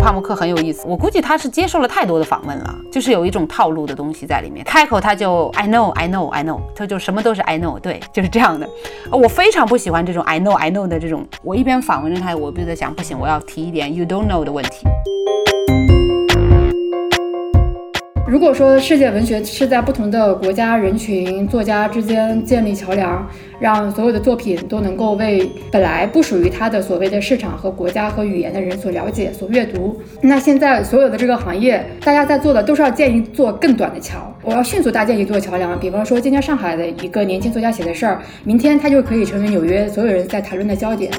帕慕克很有意思，我估计他是接受了太多的访问了，就是有一种套路的东西在里面。开口他就 I know I know I know，他就什么都是 I know，对，就是这样的。我非常不喜欢这种 I know I know 的这种。我一边访问着他，我就在想，不行，我要提一点 You don't know 的问题。如果说世界文学是在不同的国家、人群、作家之间建立桥梁，让所有的作品都能够为本来不属于它的所谓的市场和国家和语言的人所了解、所阅读，那现在所有的这个行业，大家在做的都是要建一座更短的桥。我要迅速搭建一座桥梁，比方说今天上海的一个年轻作家写的事儿，明天他就可以成为纽约所有人在谈论的焦点。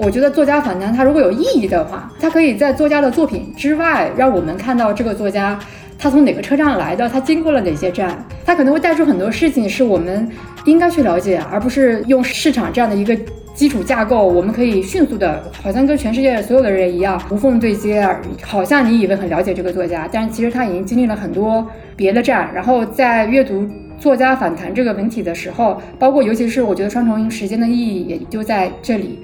我觉得作家访谈，它如果有意义的话，它可以在作家的作品之外，让我们看到这个作家他从哪个车站来的，他经过了哪些站，他可能会带出很多事情是我们应该去了解，而不是用市场这样的一个基础架构，我们可以迅速的，好像跟全世界所有的人一样无缝对接，好像你以为很了解这个作家，但是其实他已经经历了很多别的站，然后在阅读作家访谈这个文体的时候，包括尤其是我觉得双重时间的意义也就在这里。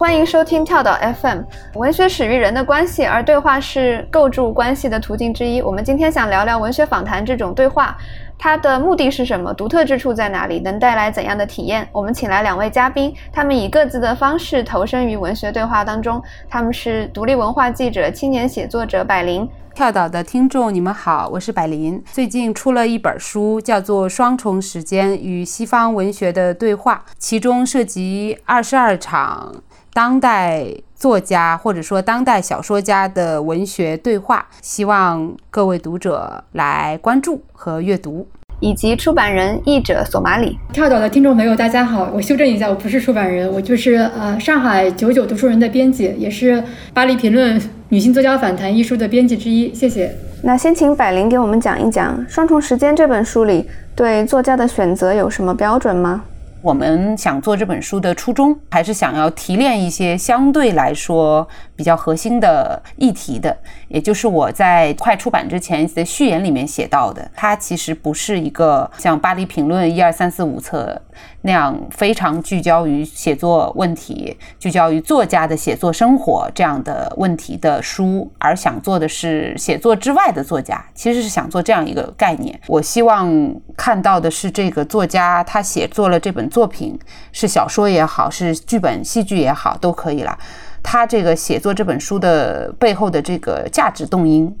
欢迎收听跳岛 FM。文学始于人的关系，而对话是构筑关系的途径之一。我们今天想聊聊文学访谈这种对话，它的目的是什么？独特之处在哪里？能带来怎样的体验？我们请来两位嘉宾，他们以各自的方式投身于文学对话当中。他们是独立文化记者、青年写作者百灵。跳岛的听众，你们好，我是百灵。最近出了一本书，叫做《双重时间与西方文学的对话》，其中涉及二十二场。当代作家或者说当代小说家的文学对话，希望各位读者来关注和阅读，以及出版人、译者索马里。跳岛的听众朋友，大家好，我修正一下，我不是出版人，我就是呃上海九九读书人的编辑，也是巴黎评论女性作家访谈一书的编辑之一。谢谢。那先请百灵给我们讲一讲《双重时间》这本书里对作家的选择有什么标准吗？我们想做这本书的初衷，还是想要提炼一些相对来说比较核心的议题的，也就是我在快出版之前的序言里面写到的。它其实不是一个像《巴黎评论》一二三四五册那样非常聚焦于写作问题、聚焦于作家的写作生活这样的问题的书，而想做的是写作之外的作家，其实是想做这样一个概念。我希望看到的是这个作家他写作了这本。作品是小说也好，是剧本、戏剧也好，都可以了。他这个写作这本书的背后的这个价值动因，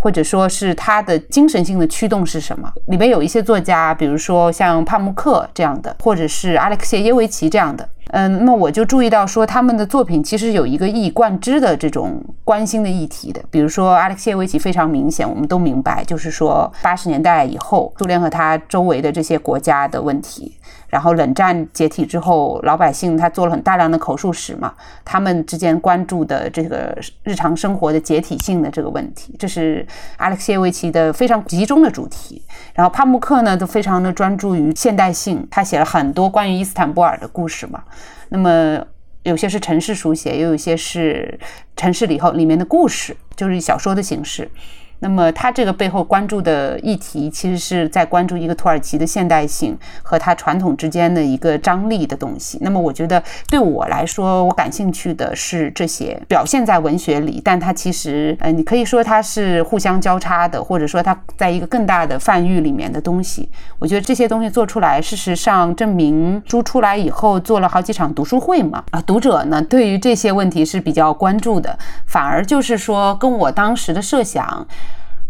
或者说是他的精神性的驱动是什么？里面有一些作家，比如说像帕慕克这样的，或者是阿列克谢耶维奇这样的。嗯，那么我就注意到说，他们的作品其实有一个一以贯之的这种关心的议题的。比如说阿列克谢维奇非常明显，我们都明白，就是说八十年代以后，苏联和他周围的这些国家的问题。然后冷战解体之后，老百姓他做了很大量的口述史嘛，他们之间关注的这个日常生活的解体性的这个问题，这是阿列克谢维奇的非常集中的主题。然后帕慕克呢，都非常的专注于现代性，他写了很多关于伊斯坦布尔的故事嘛。那么有些是城市书写，也有些是城市里头里面的故事，就是小说的形式。那么他这个背后关注的议题，其实是在关注一个土耳其的现代性和它传统之间的一个张力的东西。那么我觉得对我来说，我感兴趣的是这些表现在文学里，但它其实，呃，你可以说它是互相交叉的，或者说它在一个更大的范域里面的东西。我觉得这些东西做出来，事实上证明书出来以后做了好几场读书会嘛，啊，读者呢对于这些问题是比较关注的，反而就是说跟我当时的设想。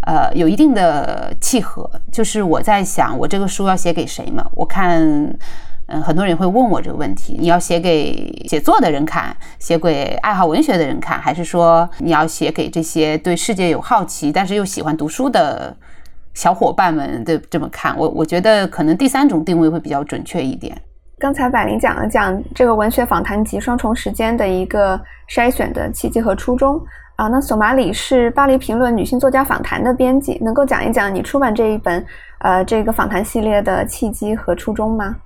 呃，有一定的契合，就是我在想，我这个书要写给谁嘛？我看，嗯，很多人会问我这个问题：你要写给写作的人看，写给爱好文学的人看，还是说你要写给这些对世界有好奇但是又喜欢读书的小伙伴们的这么看？我我觉得可能第三种定位会比较准确一点。刚才百灵讲了讲这个文学访谈集《双重时间》的一个筛选的契机和初衷。啊，那索马里是巴黎评论女性作家访谈的编辑，能够讲一讲你出版这一本，呃，这个访谈系列的契机和初衷吗？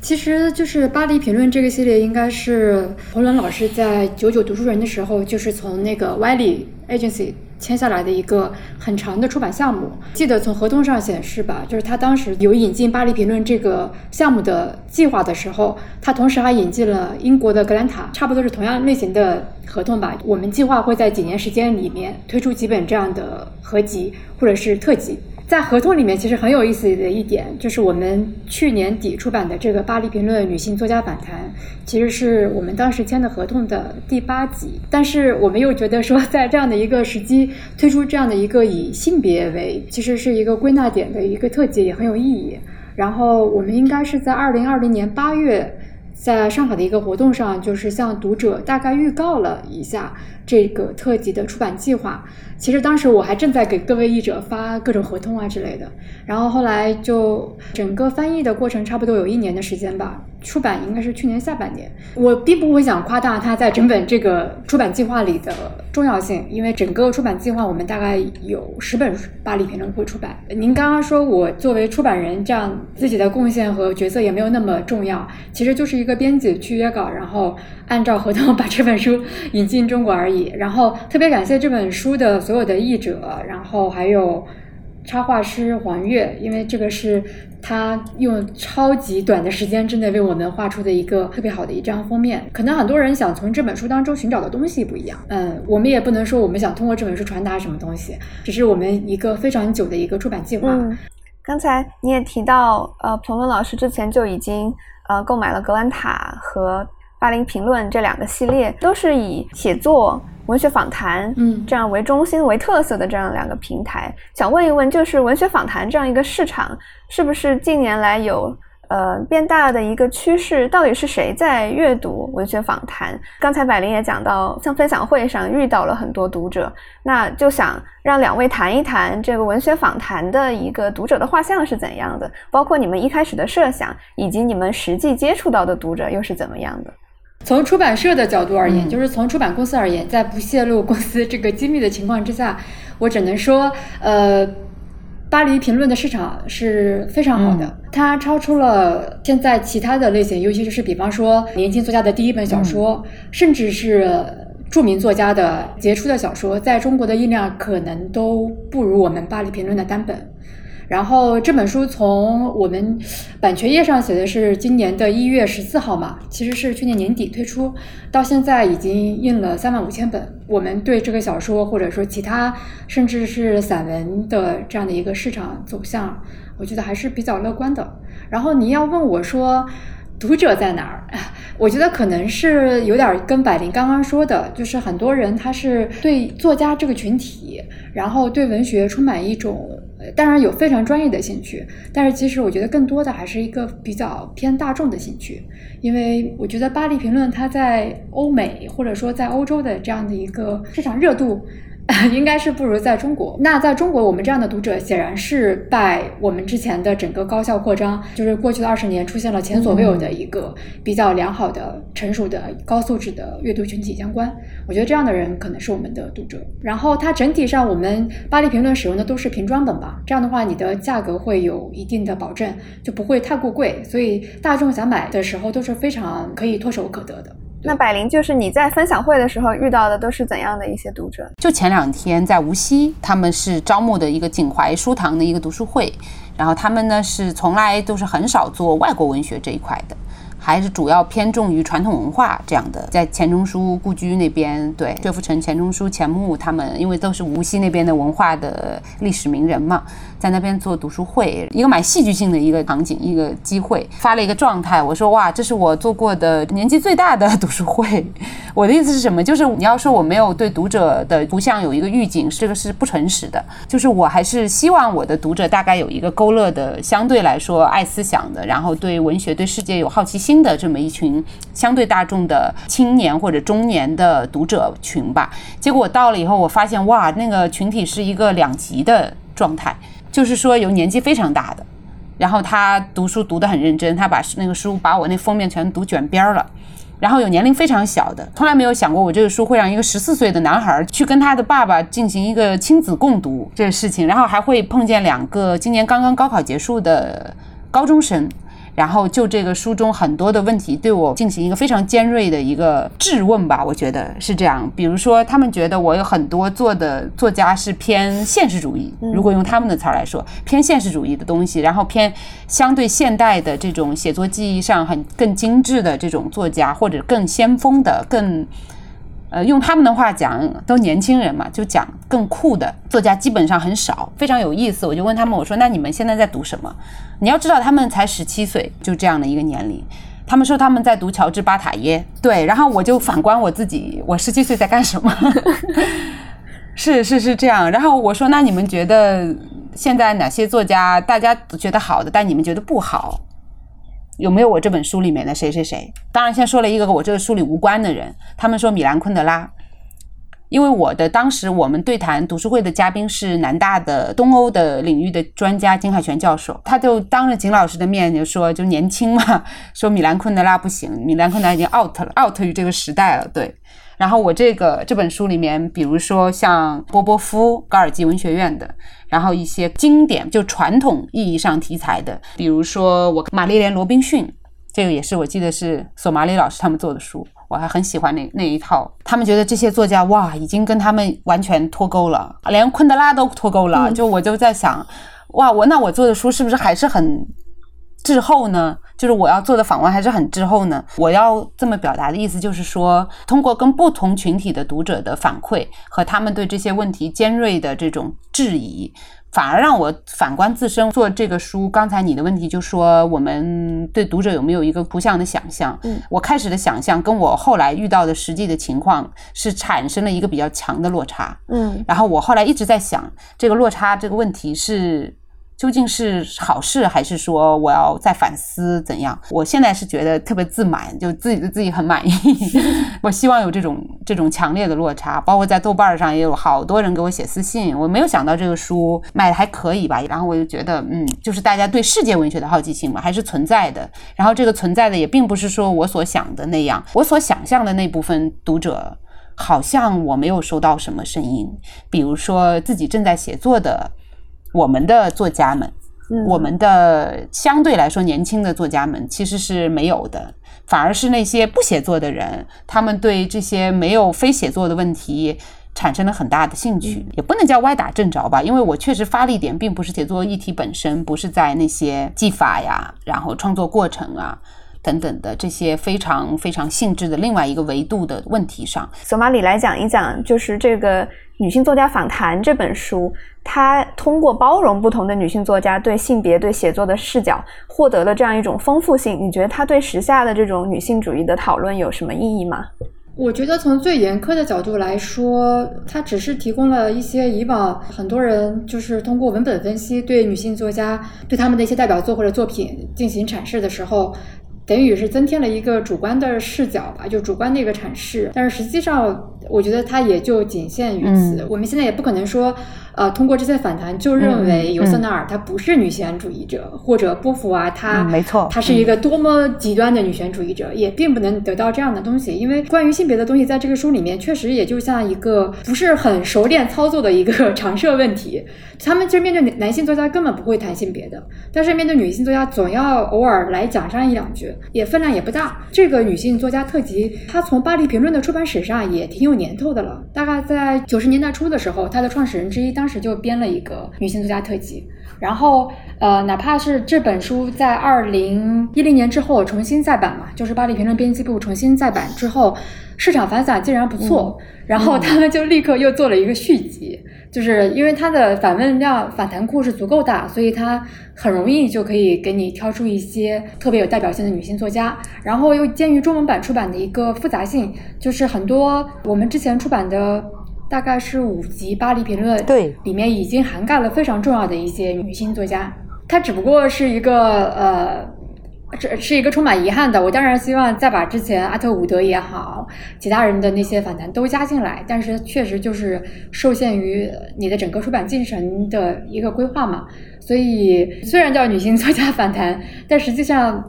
其实就是巴黎评论这个系列，应该是彭伦老师在九九读书人的时候，就是从那个 Wiley Agency 签下来的一个很长的出版项目。记得从合同上显示吧，就是他当时有引进《巴黎评论》这个项目的计划的时候，他同时还引进了英国的格兰塔，差不多是同样类型的合同吧。我们计划会在几年时间里面推出几本这样的合集或者是特辑。在合同里面，其实很有意思的一点，就是我们去年底出版的这个《巴黎评论》女性作家访谈，其实是我们当时签的合同的第八集。但是我们又觉得说，在这样的一个时机推出这样的一个以性别为，其实是一个归纳点的一个特辑，也很有意义。然后我们应该是在二零二零年八月。在上海的一个活动上，就是向读者大概预告了一下这个特辑的出版计划。其实当时我还正在给各位译者发各种合同啊之类的。然后后来就整个翻译的过程差不多有一年的时间吧，出版应该是去年下半年。我并不会想夸大它在整本这个出版计划里的重要性，因为整个出版计划我们大概有十本巴黎评论会出版。您刚刚说我作为出版人这样自己的贡献和角色也没有那么重要，其实就是一个。编辑去约稿，然后按照合同 把这本书引进中国而已。然后特别感谢这本书的所有的译者，然后还有插画师黄月，因为这个是他用超级短的时间之内为我们画出的一个特别好的一张封面。可能很多人想从这本书当中寻找的东西不一样，嗯，我们也不能说我们想通过这本书传达什么东西，只是我们一个非常久的一个出版计划。刚才你也提到，呃，彭伦老师之前就已经。呃，购买了格兰塔和巴黎评论这两个系列，都是以写作、文学访谈，嗯，这样为中心为特色的这样两个平台。想问一问，就是文学访谈这样一个市场，是不是近年来有？呃，变大的一个趋势，到底是谁在阅读文学访谈？刚才百灵也讲到，像分享会上遇到了很多读者，那就想让两位谈一谈这个文学访谈的一个读者的画像是怎样的，包括你们一开始的设想，以及你们实际接触到的读者又是怎么样的？从出版社的角度而言，就是从出版公司而言，在不泄露公司这个机密的情况之下，我只能说，呃。巴黎评论的市场是非常好的，它超出了现在其他的类型，尤其是比方说年轻作家的第一本小说，甚至是著名作家的杰出的小说，在中国的印量可能都不如我们巴黎评论的单本。然后这本书从我们版权页上写的是今年的一月十四号嘛，其实是去年年底推出，到现在已经印了三万五千本。我们对这个小说或者说其他甚至是散文的这样的一个市场走向，我觉得还是比较乐观的。然后你要问我说。读者在哪儿？我觉得可能是有点跟百灵刚刚说的，就是很多人他是对作家这个群体，然后对文学充满一种，当然有非常专业的兴趣，但是其实我觉得更多的还是一个比较偏大众的兴趣，因为我觉得巴黎评论它在欧美或者说在欧洲的这样的一个市场热度。应该是不如在中国。那在中国，我们这样的读者显然是拜我们之前的整个高校扩张，就是过去的二十年出现了前所未有的一个比较良好的、成熟的、高素质的阅读群体相关。我觉得这样的人可能是我们的读者。然后它整体上，我们巴黎评论使用的都是平装本吧？这样的话，你的价格会有一定的保证，就不会太过贵，所以大众想买的时候都是非常可以唾手可得的。那百灵就是你在分享会的时候遇到的都是怎样的一些读者？就前两天在无锡，他们是招募的一个锦怀书堂的一个读书会，然后他们呢是从来都是很少做外国文学这一块的。还是主要偏重于传统文化这样的，在钱钟书故居那边，对，薛福成、钱钟书、钱穆他们，因为都是无锡那边的文化的历史名人嘛，在那边做读书会，一个蛮戏剧性的一个场景，一个机会，发了一个状态，我说哇，这是我做过的年纪最大的读书会。我的意思是什么？就是你要说我没有对读者的图像有一个预警，这个是不诚实的。就是我还是希望我的读者大概有一个勾勒的，相对来说爱思想的，然后对文学、对世界有好奇心。的这么一群相对大众的青年或者中年的读者群吧，结果我到了以后，我发现哇，那个群体是一个两极的状态，就是说有年纪非常大的，然后他读书读得很认真，他把那个书把我那封面全读卷边了，然后有年龄非常小的，从来没有想过我这个书会让一个十四岁的男孩去跟他的爸爸进行一个亲子共读这个事情，然后还会碰见两个今年刚刚高考结束的高中生。然后就这个书中很多的问题对我进行一个非常尖锐的一个质问吧，我觉得是这样。比如说，他们觉得我有很多做的作家是偏现实主义，如果用他们的词儿来说，偏现实主义的东西，然后偏相对现代的这种写作技艺上很更精致的这种作家，或者更先锋的更。呃，用他们的话讲，都年轻人嘛，就讲更酷的作家基本上很少，非常有意思。我就问他们，我说：“那你们现在在读什么？”你要知道，他们才十七岁，就这样的一个年龄。他们说他们在读乔治·巴塔耶，对。然后我就反观我自己，我十七岁在干什么？是是是这样。然后我说：“那你们觉得现在哪些作家大家觉得好的，但你们觉得不好？”有没有我这本书里面的谁谁谁？当然，先说了一个跟我这个书里无关的人。他们说米兰昆德拉，因为我的当时我们对谈读书会的嘉宾是南大的东欧的领域的专家金海泉教授，他就当着景老师的面就说，就年轻嘛，说米兰昆德拉不行，米兰昆德拉已经 out 了，out 于这个时代了，对。然后我这个这本书里面，比如说像波波夫，高尔基文学院的，然后一些经典就传统意义上题材的，比如说我玛丽莲罗宾逊，这个也是我记得是索马里老师他们做的书，我还很喜欢那那一套。他们觉得这些作家哇，已经跟他们完全脱钩了，连昆德拉都脱钩了。就我就在想，哇，我那我做的书是不是还是很？滞后呢，就是我要做的访问还是很滞后呢。我要这么表达的意思就是说，通过跟不同群体的读者的反馈和他们对这些问题尖锐的这种质疑，反而让我反观自身做这个书。刚才你的问题就说，我们对读者有没有一个图像的想象？嗯，我开始的想象跟我后来遇到的实际的情况是产生了一个比较强的落差。嗯，然后我后来一直在想，这个落差这个问题是。究竟是好事，还是说我要再反思怎样？我现在是觉得特别自满，就自己对自己很满意。我希望有这种这种强烈的落差，包括在豆瓣上也有好多人给我写私信。我没有想到这个书卖的还可以吧，然后我就觉得，嗯，就是大家对世界文学的好奇心嘛，还是存在的。然后这个存在的也并不是说我所想的那样，我所想象的那部分读者，好像我没有收到什么声音，比如说自己正在写作的。我们的作家们，我们的相对来说年轻的作家们其实是没有的，反而是那些不写作的人，他们对这些没有非写作的问题产生了很大的兴趣，也不能叫歪打正着吧，因为我确实发力点并不是写作议题本身，不是在那些技法呀，然后创作过程啊等等的这些非常非常性质的另外一个维度的问题上。索马里来讲一讲，就是这个。女性作家访谈这本书，它通过包容不同的女性作家对性别、对写作的视角，获得了这样一种丰富性。你觉得它对时下的这种女性主义的讨论有什么意义吗？我觉得从最严苛的角度来说，它只是提供了一些以往很多人就是通过文本分析对女性作家对他们的一些代表作或者作品进行阐释的时候。等于是增添了一个主观的视角吧，就主观的一个阐释。但是实际上，我觉得它也就仅限于此。我们现在也不可能说。呃，通过这些反弹，就认为尤瑟纳尔她不是女权主义者，或者波伏娃她没错，她是一个多么极端的女权主义者，也并不能得到这样的东西。因为关于性别的东西，在这个书里面确实也就像一个不是很熟练操作的一个 常设问题。他们其实面对男性作家根本不会谈性别的，但是面对女性作家总要偶尔来讲上一两句，也分量也不大。这个女性作家特辑，她从巴黎评论的出版史上也挺有年头的了，大概在九十年代初的时候，她的创始人之一。当时就编了一个女性作家特辑，然后呃，哪怕是这本书在二零一零年之后重新再版嘛，就是巴黎评论编辑部重新再版之后，市场反响竟然不错，然后他们就立刻又做了一个续集，就是因为它的反问量、反弹库是足够大，所以它很容易就可以给你挑出一些特别有代表性的女性作家，然后又鉴于中文版出版的一个复杂性，就是很多我们之前出版的。大概是五集《巴黎评论》，对，里面已经涵盖了非常重要的一些女性作家。她只不过是一个呃，这是一个充满遗憾的。我当然希望再把之前阿特伍德也好，其他人的那些反弹都加进来，但是确实就是受限于你的整个出版进程的一个规划嘛。所以虽然叫女性作家反弹，但实际上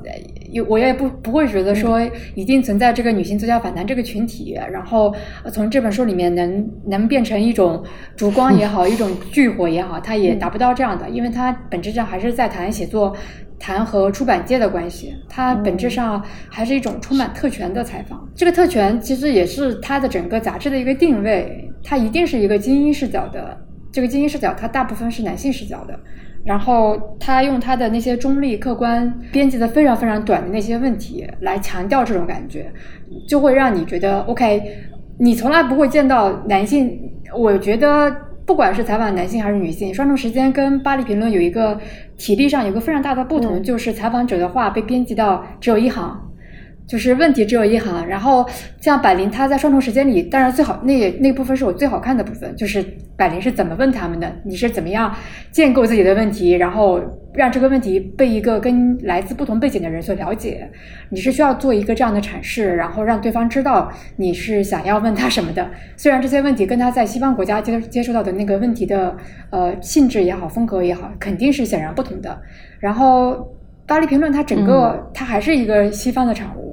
有我也不不会觉得说一定存在这个女性作家反弹这个群体，然后从这本书里面能能变成一种烛光也好，一种炬火也好，它也达不到这样的，因为它本质上还是在谈写作。谈和出版界的关系，它本质上还是一种充满特权的采访。这个特权其实也是它的整个杂志的一个定位，它一定是一个精英视角的。这个精英视角，它大部分是男性视角的。然后他用他的那些中立、客观、编辑的非常非常短的那些问题来强调这种感觉，就会让你觉得 OK。你从来不会见到男性，我觉得。不管是采访男性还是女性，双重时间跟巴黎评论有一个体力上有个非常大的不同，就是采访者的话被编辑到只有一行。就是问题只有一行，然后像百灵，他在双重时间里，当然最好那那部分是我最好看的部分，就是百灵是怎么问他们的，你是怎么样建构自己的问题，然后让这个问题被一个跟来自不同背景的人所了解，你是需要做一个这样的阐释，然后让对方知道你是想要问他什么的。虽然这些问题跟他在西方国家接接触到的那个问题的呃性质也好，风格也好，肯定是显然不同的。然后。巴黎评论，它整个它还是一个西方的产物，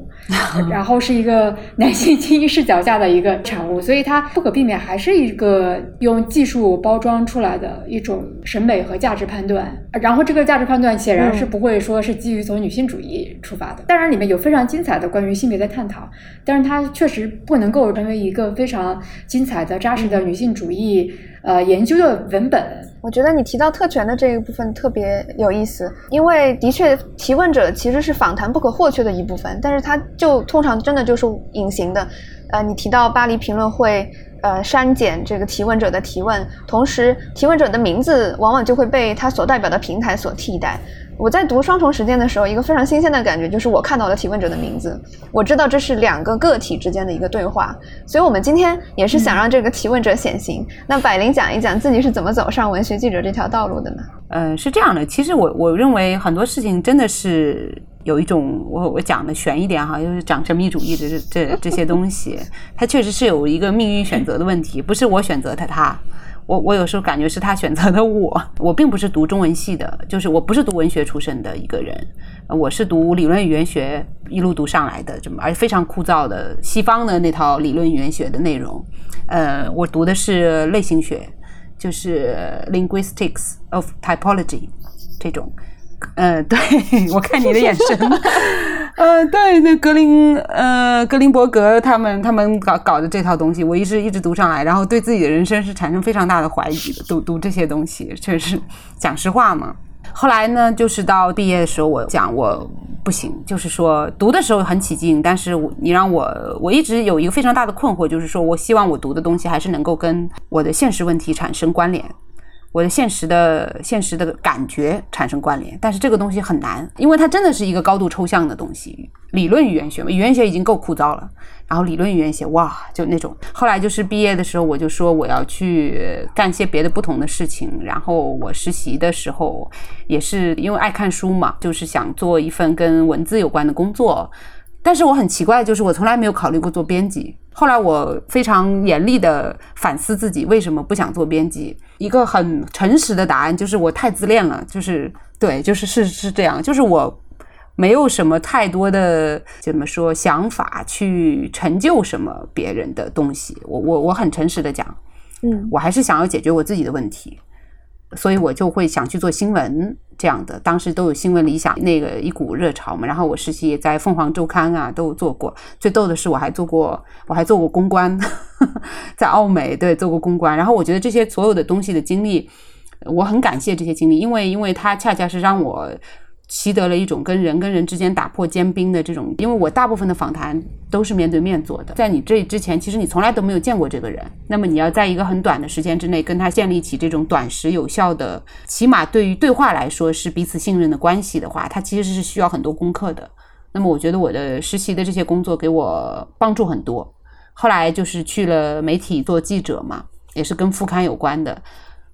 然后是一个男性精英视角下的一个产物，所以它不可避免还是一个用技术包装出来的一种审美和价值判断。然后这个价值判断显然是不会说是基于从女性主义出发的。当然里面有非常精彩的关于性别的探讨，但是它确实不能够成为一个非常精彩的扎实的女性主义。呃，研究的文本，我觉得你提到特权的这一部分特别有意思，因为的确提问者其实是访谈不可或缺的一部分，但是它就通常真的就是隐形的。呃，你提到巴黎评论会呃删减这个提问者的提问，同时提问者的名字往往就会被他所代表的平台所替代。我在读双重时间的时候，一个非常新鲜的感觉就是我看到了提问者的名字，我知道这是两个个体之间的一个对话，所以我们今天也是想让这个提问者显形。那百灵讲一讲自己是怎么走上文学记者这条道路的呢？嗯，是这样的，其实我我认为很多事情真的是有一种我我讲的悬一点哈，就是讲神秘主义的这这这些东西，它确实是有一个命运选择的问题，不是我选择的他。我我有时候感觉是他选择的我，我并不是读中文系的，就是我不是读文学出身的一个人，我是读理论语言学一路读上来的，这么而且非常枯燥的西方的那套理论语言学的内容，呃，我读的是类型学，就是 linguistics of typology 这种。呃，对 我看你的眼神，呃，对，那格林，呃，格林伯格他们他们搞搞的这套东西，我一直一直读上来，然后对自己的人生是产生非常大的怀疑的。读读这些东西，确实讲实话嘛。后来呢，就是到毕业的时候，我讲我不行，就是说读的时候很起劲，但是我你让我，我一直有一个非常大的困惑，就是说我希望我读的东西还是能够跟我的现实问题产生关联。我的现实的现实的感觉产生关联，但是这个东西很难，因为它真的是一个高度抽象的东西。理论语言学嘛，语言学已经够枯燥了，然后理论语言学，哇，就那种。后来就是毕业的时候，我就说我要去干些别的不同的事情。然后我实习的时候，也是因为爱看书嘛，就是想做一份跟文字有关的工作。但是我很奇怪，就是我从来没有考虑过做编辑。后来我非常严厉的反思自己为什么不想做编辑。一个很诚实的答案就是我太自恋了，就是对，就是是是这样，就是我没有什么太多的怎么说想法去成就什么别人的东西。我我我很诚实的讲，嗯，我还是想要解决我自己的问题。所以我就会想去做新闻这样的，当时都有新闻理想那个一股热潮嘛。然后我实习也在凤凰周刊啊，都做过。最逗的是，我还做过，我还做过公关，在澳美对做过公关。然后我觉得这些所有的东西的经历，我很感谢这些经历，因为因为它恰恰是让我。习得了一种跟人跟人之间打破坚冰的这种，因为我大部分的访谈都是面对面做的，在你这之前，其实你从来都没有见过这个人。那么你要在一个很短的时间之内跟他建立起这种短时有效的，起码对于对话来说是彼此信任的关系的话，它其实是需要很多功课的。那么我觉得我的实习的这些工作给我帮助很多。后来就是去了媒体做记者嘛，也是跟副刊有关的。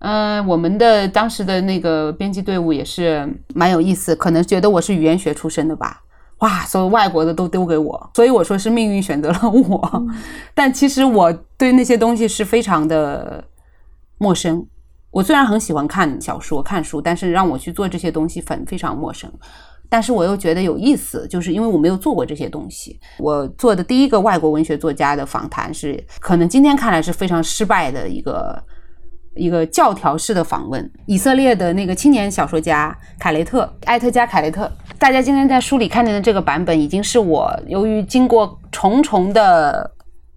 嗯，我们的当时的那个编辑队伍也是蛮有意思，可能觉得我是语言学出身的吧。哇，所有外国的都丢给我，所以我说是命运选择了我。但其实我对那些东西是非常的陌生。我虽然很喜欢看小说、看书，但是让我去做这些东西反非常陌生。但是我又觉得有意思，就是因为我没有做过这些东西。我做的第一个外国文学作家的访谈是，可能今天看来是非常失败的一个一个教条式的访问。以色列的那个青年小说家凯雷特艾特加凯雷特，大家今天在书里看见的这个版本，已经是我由于经过重重的。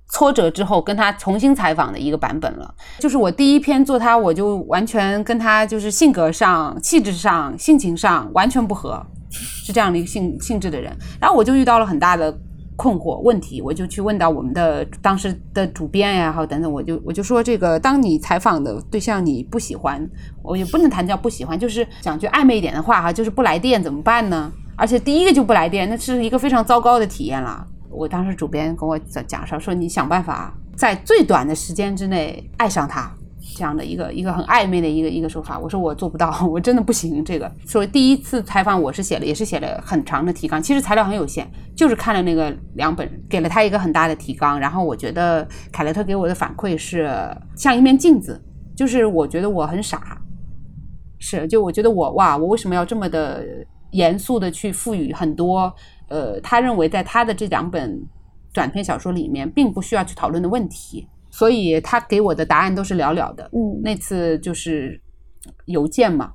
挫折之后，跟他重新采访的一个版本了。就是我第一篇做他，我就完全跟他就是性格上、气质上、性情上完全不合，是这样的一个性性质的人。然后我就遇到了很大的困惑问题，我就去问到我们的当时的主编呀，还有等等，我就我就说这个，当你采访的对象你不喜欢，我也不能谈叫不喜欢，就是讲句暧昧一点的话哈，就是不来电怎么办呢？而且第一个就不来电，那是一个非常糟糕的体验了。我当时主编跟我讲讲说说你想办法在最短的时间之内爱上他，这样的一个一个很暧昧的一个一个说法。我说我做不到，我真的不行。这个说第一次采访我是写了也是写了很长的提纲，其实材料很有限，就是看了那个两本，给了他一个很大的提纲。然后我觉得凯勒特给我的反馈是像一面镜子，就是我觉得我很傻，是就我觉得我哇，我为什么要这么的严肃的去赋予很多。呃，他认为在他的这两本短篇小说里面，并不需要去讨论的问题，所以他给我的答案都是寥寥的。嗯，那次就是邮件嘛，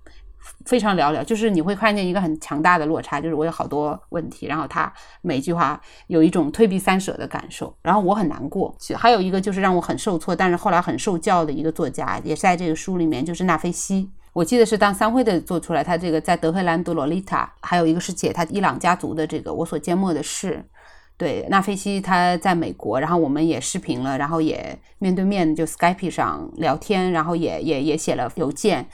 非常寥寥，就是你会看见一个很强大的落差，就是我有好多问题，然后他每句话有一种退避三舍的感受，然后我很难过。还有一个就是让我很受挫，但是后来很受教的一个作家，也是在这个书里面，就是纳菲西。我记得是当三辉的做出来，他这个在德黑兰德洛丽塔，还有一个是写他伊朗家族的这个我所缄默的事。对，纳菲西他在美国，然后我们也视频了，然后也面对面就 Skype 上聊天，然后也也也写了邮件。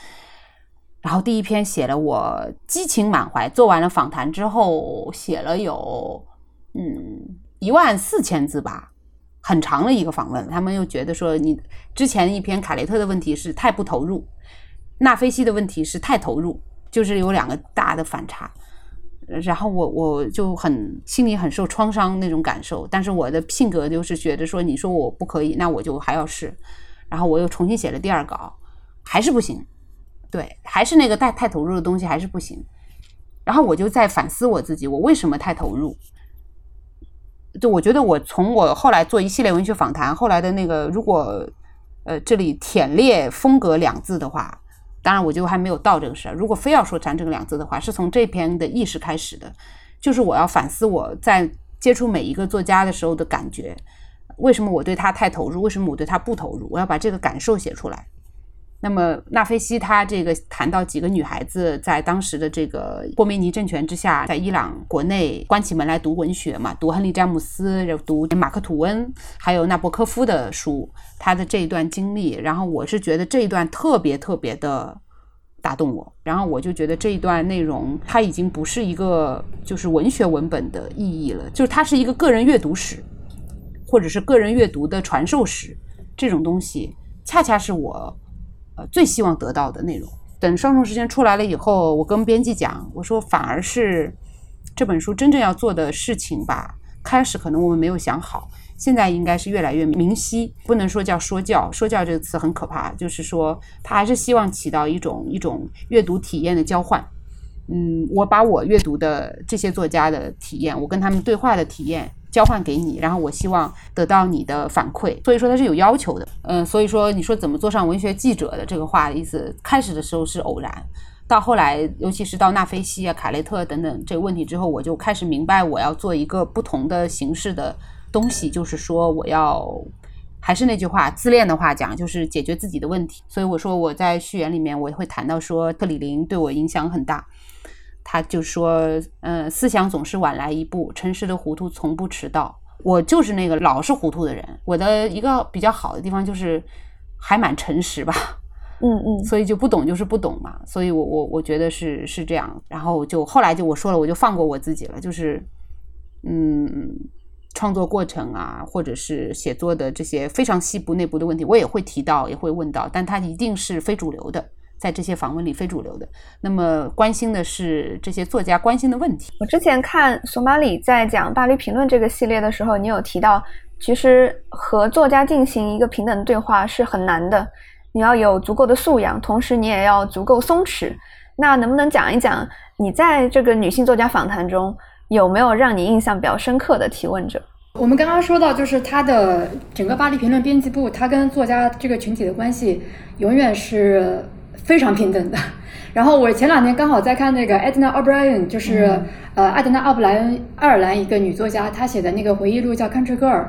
然后第一篇写了我激情满怀，做完了访谈之后写了有嗯一万四千字吧，很长的一个访问。他们又觉得说你之前一篇卡雷特的问题是太不投入。纳菲西的问题是太投入，就是有两个大的反差，然后我我就很心里很受创伤那种感受，但是我的性格就是觉得说，你说我不可以，那我就还要试，然后我又重新写了第二稿，还是不行，对，还是那个太太投入的东西还是不行，然后我就在反思我自己，我为什么太投入？就我觉得我从我后来做一系列文学访谈，后来的那个如果呃这里舔裂风格两字的话。当然，我就还没有到这个事儿。如果非要说“禅”这个两字的话，是从这篇的意识开始的，就是我要反思我在接触每一个作家的时候的感觉，为什么我对他太投入，为什么我对他不投入？我要把这个感受写出来。那么纳菲西他这个谈到几个女孩子在当时的这个霍梅尼政权之下，在伊朗国内关起门来读文学嘛，读亨利詹姆斯，读马克吐温，还有纳博科夫的书，他的这一段经历，然后我是觉得这一段特别特别的打动我，然后我就觉得这一段内容它已经不是一个就是文学文本的意义了，就是它是一个个人阅读史，或者是个人阅读的传授史，这种东西恰恰是我。最希望得到的内容。等双重时间出来了以后，我跟编辑讲，我说反而是这本书真正要做的事情吧。开始可能我们没有想好，现在应该是越来越明晰。不能说叫说教，说教这个词很可怕，就是说他还是希望起到一种一种阅读体验的交换。嗯，我把我阅读的这些作家的体验，我跟他们对话的体验。交换给你，然后我希望得到你的反馈，所以说它是有要求的，嗯，所以说你说怎么做上文学记者的这个话的意思，开始的时候是偶然，到后来，尤其是到纳菲西啊、卡雷特等等这个问题之后，我就开始明白我要做一个不同的形式的东西，就是说我要还是那句话，自恋的话讲，就是解决自己的问题。所以我说我在序言里面我会谈到说特里林对我影响很大。他就说，嗯，思想总是晚来一步，诚实的糊涂从不迟到。我就是那个老是糊涂的人。我的一个比较好的地方就是还蛮诚实吧，嗯嗯，所以就不懂就是不懂嘛。所以我我我觉得是是这样。然后就后来就我说了，我就放过我自己了。就是，嗯，创作过程啊，或者是写作的这些非常细部内部的问题，我也会提到，也会问到，但它一定是非主流的。在这些访问里，非主流的，那么关心的是这些作家关心的问题。我之前看索马里在讲《巴黎评论》这个系列的时候，你有提到，其实和作家进行一个平等对话是很难的，你要有足够的素养，同时你也要足够松弛。那能不能讲一讲你在这个女性作家访谈中有没有让你印象比较深刻的提问者？我们刚刚说到，就是他的整个巴黎评论编辑部，他跟作家这个群体的关系永远是非常平等的。然后我前两天刚好在看那个 Edna O'Brien，就是呃艾德娜·奥布莱恩，爱尔兰一个女作家，她写的那个回忆录叫《Country Girl》。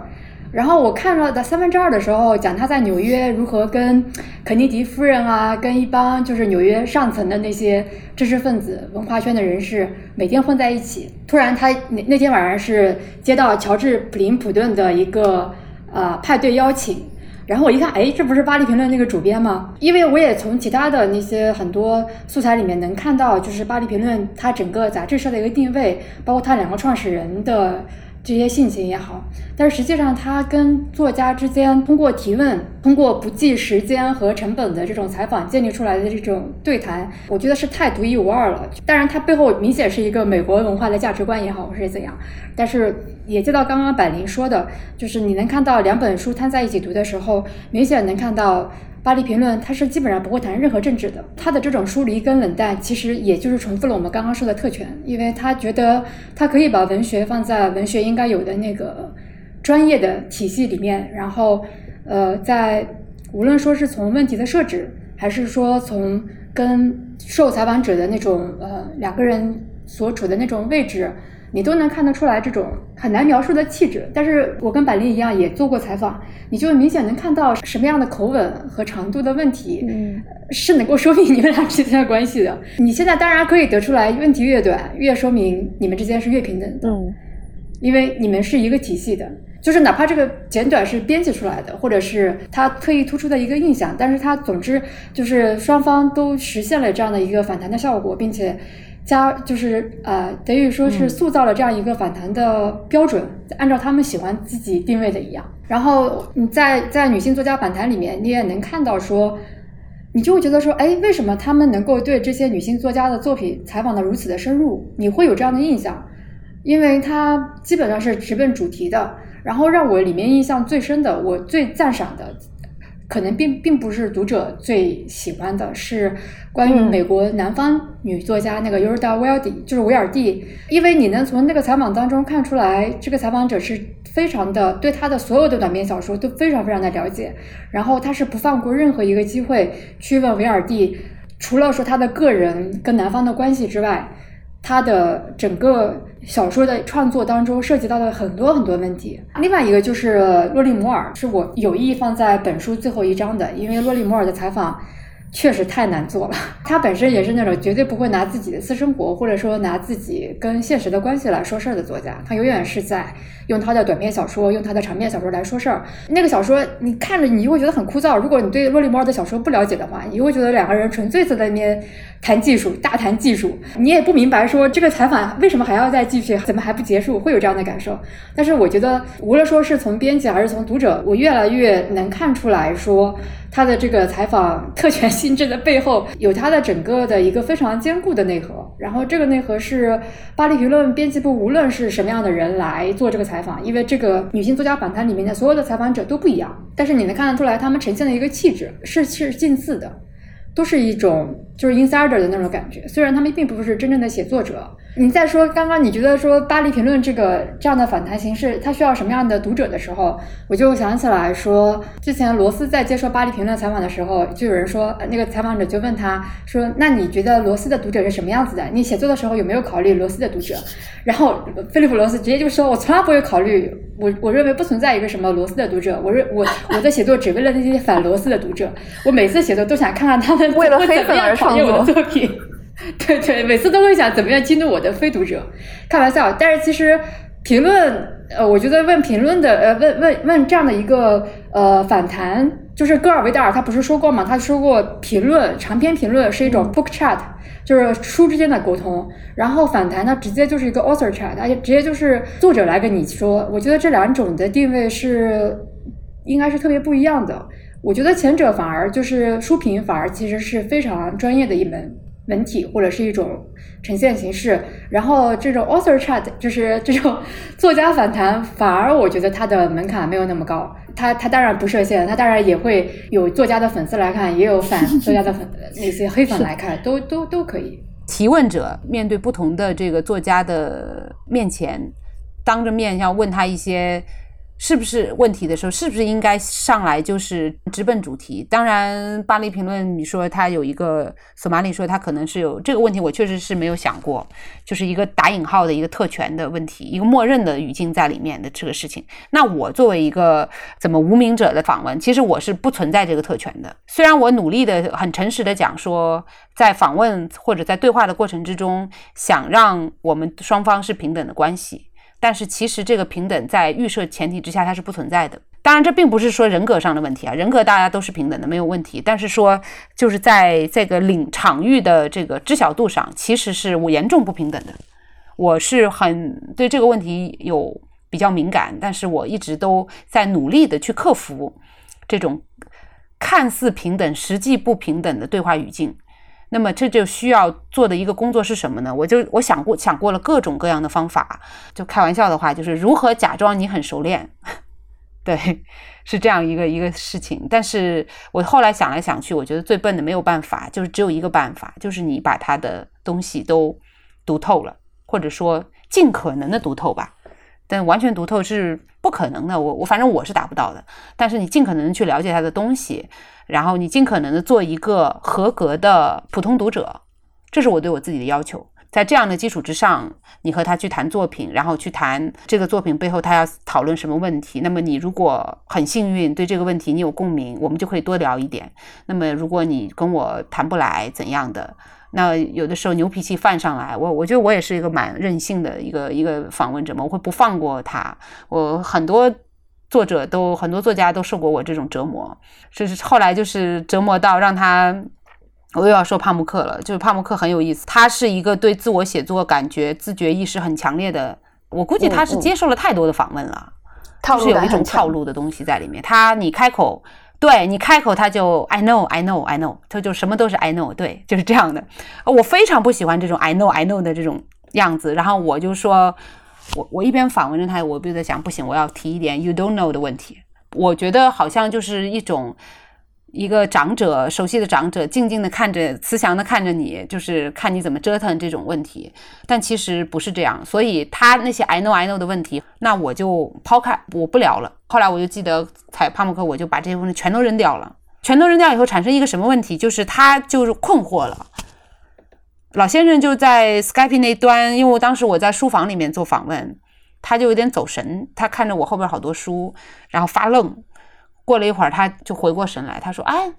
然后我看了的三分之二的时候，讲她在纽约如何跟肯尼迪夫人啊，跟一帮就是纽约上层的那些知识分子、文化圈的人士每天混在一起。突然，她那那天晚上是接到乔治·普林普顿的一个呃派对邀请。然后我一看，哎，这不是巴黎评论那个主编吗？因为我也从其他的那些很多素材里面能看到，就是巴黎评论它整个杂志社的一个定位，包括它两个创始人的。这些信息也好，但是实际上，他跟作家之间通过提问、通过不计时间和成本的这种采访建立出来的这种对谈，我觉得是太独一无二了。当然，它背后明显是一个美国文化的价值观也好，或是怎样。但是也接到刚刚百灵说的，就是你能看到两本书摊在一起读的时候，明显能看到。巴黎评论，他是基本上不会谈任何政治的。他的这种疏离跟冷淡，其实也就是重复了我们刚刚说的特权，因为他觉得他可以把文学放在文学应该有的那个专业的体系里面，然后，呃，在无论说是从问题的设置，还是说从跟受采访者的那种呃两个人所处的那种位置。你都能看得出来这种很难描述的气质，但是我跟百灵一样也做过采访，你就明显能看到什么样的口吻和长度的问题，嗯，是能够说明你们俩之间的关系的。你现在当然可以得出来，问题越短，越说明你们之间是越平等的，嗯，因为你们是一个体系的，就是哪怕这个简短是编辑出来的，或者是他特意突出的一个印象，但是他总之就是双方都实现了这样的一个反弹的效果，并且。加就是呃，等于说是塑造了这样一个反弹的标准，按照他们喜欢自己定位的一样。然后你在在女性作家反弹里面，你也能看到说，你就会觉得说，哎，为什么他们能够对这些女性作家的作品采访的如此的深入？你会有这样的印象，因为它基本上是直奔主题的。然后让我里面印象最深的，我最赞赏的。可能并并不是读者最喜欢的，是关于美国南方女作家那个 Urda w e l d y 就是维尔蒂，因为你能从那个采访当中看出来，这个采访者是非常的对他的所有的短篇小说都非常非常的了解，然后他是不放过任何一个机会去问维尔蒂，除了说他的个人跟南方的关系之外。他的整个小说的创作当中涉及到的很多很多问题。另外一个就是洛丽摩尔，是我有意放在本书最后一章的，因为洛丽摩尔的采访。确实太难做了。他本身也是那种绝对不会拿自己的私生活，或者说拿自己跟现实的关系来说事儿的作家。他永远是在用他的短篇小说，用他的长篇小说来说事儿。那个小说你看着你就会觉得很枯燥。如果你对洛丽摩尔的小说不了解的话，你会觉得两个人纯粹在那边谈技术，大谈技术。你也不明白说这个采访为什么还要再继续，怎么还不结束，会有这样的感受。但是我觉得，无论说是从编辑还是从读者，我越来越能看出来说。他的这个采访特权性质的背后，有他的整个的一个非常坚固的内核。然后这个内核是巴黎评论编辑部无论是什么样的人来做这个采访，因为这个女性作家访谈里面的所有的采访者都不一样，但是你能看得出来，他们呈现的一个气质是是近似的，都是一种就是 insider 的那种感觉。虽然他们并不是真正的写作者。你在说刚刚你觉得说巴黎评论这个这样的访谈形式，它需要什么样的读者的时候，我就想起来说，之前罗斯在接受巴黎评论采访的时候，就有人说，那个采访者就问他说，那你觉得罗斯的读者是什么样子的？你写作的时候有没有考虑罗斯的读者？然后菲利普罗斯直接就说，我从来不会考虑，我我认为不存在一个什么罗斯的读者，我认我我的写作只为了那些反罗斯的读者，我每次写作都想看看他们为了黑粉而创作的作品。对对，每次都会想怎么样激怒我的非读者，开玩笑。但是其实评论，呃，我觉得问评论的，呃，问问问这样的一个呃反弹，就是戈尔维达尔他不是说过吗？他说过评论长篇评论是一种 book chat，就是书之间的沟通。然后反弹它直接就是一个 author chat，而且直接就是作者来跟你说。我觉得这两种的定位是应该是特别不一样的。我觉得前者反而就是书评，反而其实是非常专业的一门。文体或者是一种呈现形式，然后这种 author chat 就是这种作家访谈，反而我觉得它的门槛没有那么高。它它当然不设限，它当然也会有作家的粉丝来看，也有反 作家的粉那些黑粉来看，都都都可以。提问者面对不同的这个作家的面前，当着面要问他一些。是不是问题的时候，是不是应该上来就是直奔主题？当然，巴黎评论你说他有一个索马里说他可能是有这个问题，我确实是没有想过，就是一个打引号的一个特权的问题，一个默认的语境在里面的这个事情。那我作为一个怎么无名者的访问，其实我是不存在这个特权的。虽然我努力的很诚实的讲说，在访问或者在对话的过程之中，想让我们双方是平等的关系。但是其实这个平等在预设前提之下它是不存在的。当然，这并不是说人格上的问题啊，人格大家都是平等的，没有问题。但是说就是在这个领场域的这个知晓度上，其实是我严重不平等的。我是很对这个问题有比较敏感，但是我一直都在努力的去克服这种看似平等、实际不平等的对话语境。那么这就需要做的一个工作是什么呢？我就我想过想过了各种各样的方法，就开玩笑的话，就是如何假装你很熟练，对，是这样一个一个事情。但是我后来想来想去，我觉得最笨的没有办法，就是只有一个办法，就是你把他的东西都读透了，或者说尽可能的读透吧。但完全读透是不可能的，我我反正我是达不到的。但是你尽可能去了解他的东西。然后你尽可能的做一个合格的普通读者，这是我对我自己的要求。在这样的基础之上，你和他去谈作品，然后去谈这个作品背后他要讨论什么问题。那么你如果很幸运对这个问题你有共鸣，我们就可以多聊一点。那么如果你跟我谈不来怎样的，那有的时候牛脾气犯上来，我我觉得我也是一个蛮任性的一个一个访问者嘛，我会不放过他。我很多。作者都很多，作家都受过我这种折磨，就是后来就是折磨到让他，我又要说帕慕克了，就是帕慕克很有意思，他是一个对自我写作感觉自觉意识很强烈的，我估计他是接受了太多的访问了，就是有一种套路的东西在里面。他你开口，对你开口他就 I know I know I know，他就什么都是 I know，对，就是这样的。我非常不喜欢这种 I know I know 的这种样子，然后我就说。我我一边访问着他，我就在想，不行，我要提一点 you don't know 的问题。我觉得好像就是一种一个长者，熟悉的长者，静静的看着，慈祥的看着你，就是看你怎么折腾这种问题。但其实不是这样，所以他那些 I know I know 的问题，那我就抛开，我不聊了。后来我就记得采帕慕克，我就把这些问题全都扔掉了，全都扔掉以后，产生一个什么问题？就是他就是困惑了。老先生就在 Skype 那端，因为我当时我在书房里面做访问，他就有点走神，他看着我后边好多书，然后发愣。过了一会儿，他就回过神来，他说：“哎。”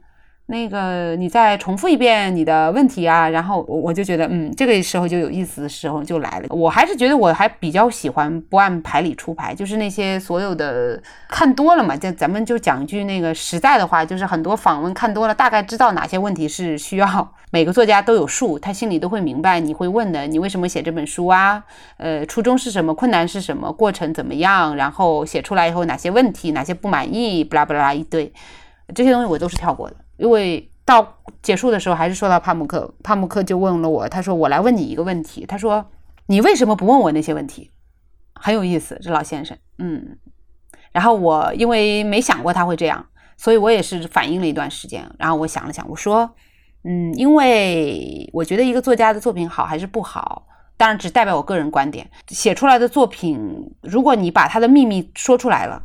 那个，你再重复一遍你的问题啊，然后我就觉得，嗯，这个时候就有意思的时候就来了。我还是觉得我还比较喜欢不按牌理出牌，就是那些所有的看多了嘛，就咱们就讲句那个实在的话，就是很多访问看多了，大概知道哪些问题是需要每个作家都有数，他心里都会明白你会问的，你为什么写这本书啊？呃，初衷是什么？困难是什么？过程怎么样？然后写出来以后哪些问题？哪些不满意？巴拉巴拉一堆，这些东西我都是跳过的。因为到结束的时候，还是说到帕慕克，帕慕克就问了我，他说：“我来问你一个问题。”他说：“你为什么不问我那些问题？”很有意思，这老先生，嗯。然后我因为没想过他会这样，所以我也是反应了一段时间。然后我想了想，我说：“嗯，因为我觉得一个作家的作品好还是不好，当然只代表我个人观点。写出来的作品，如果你把他的秘密说出来了，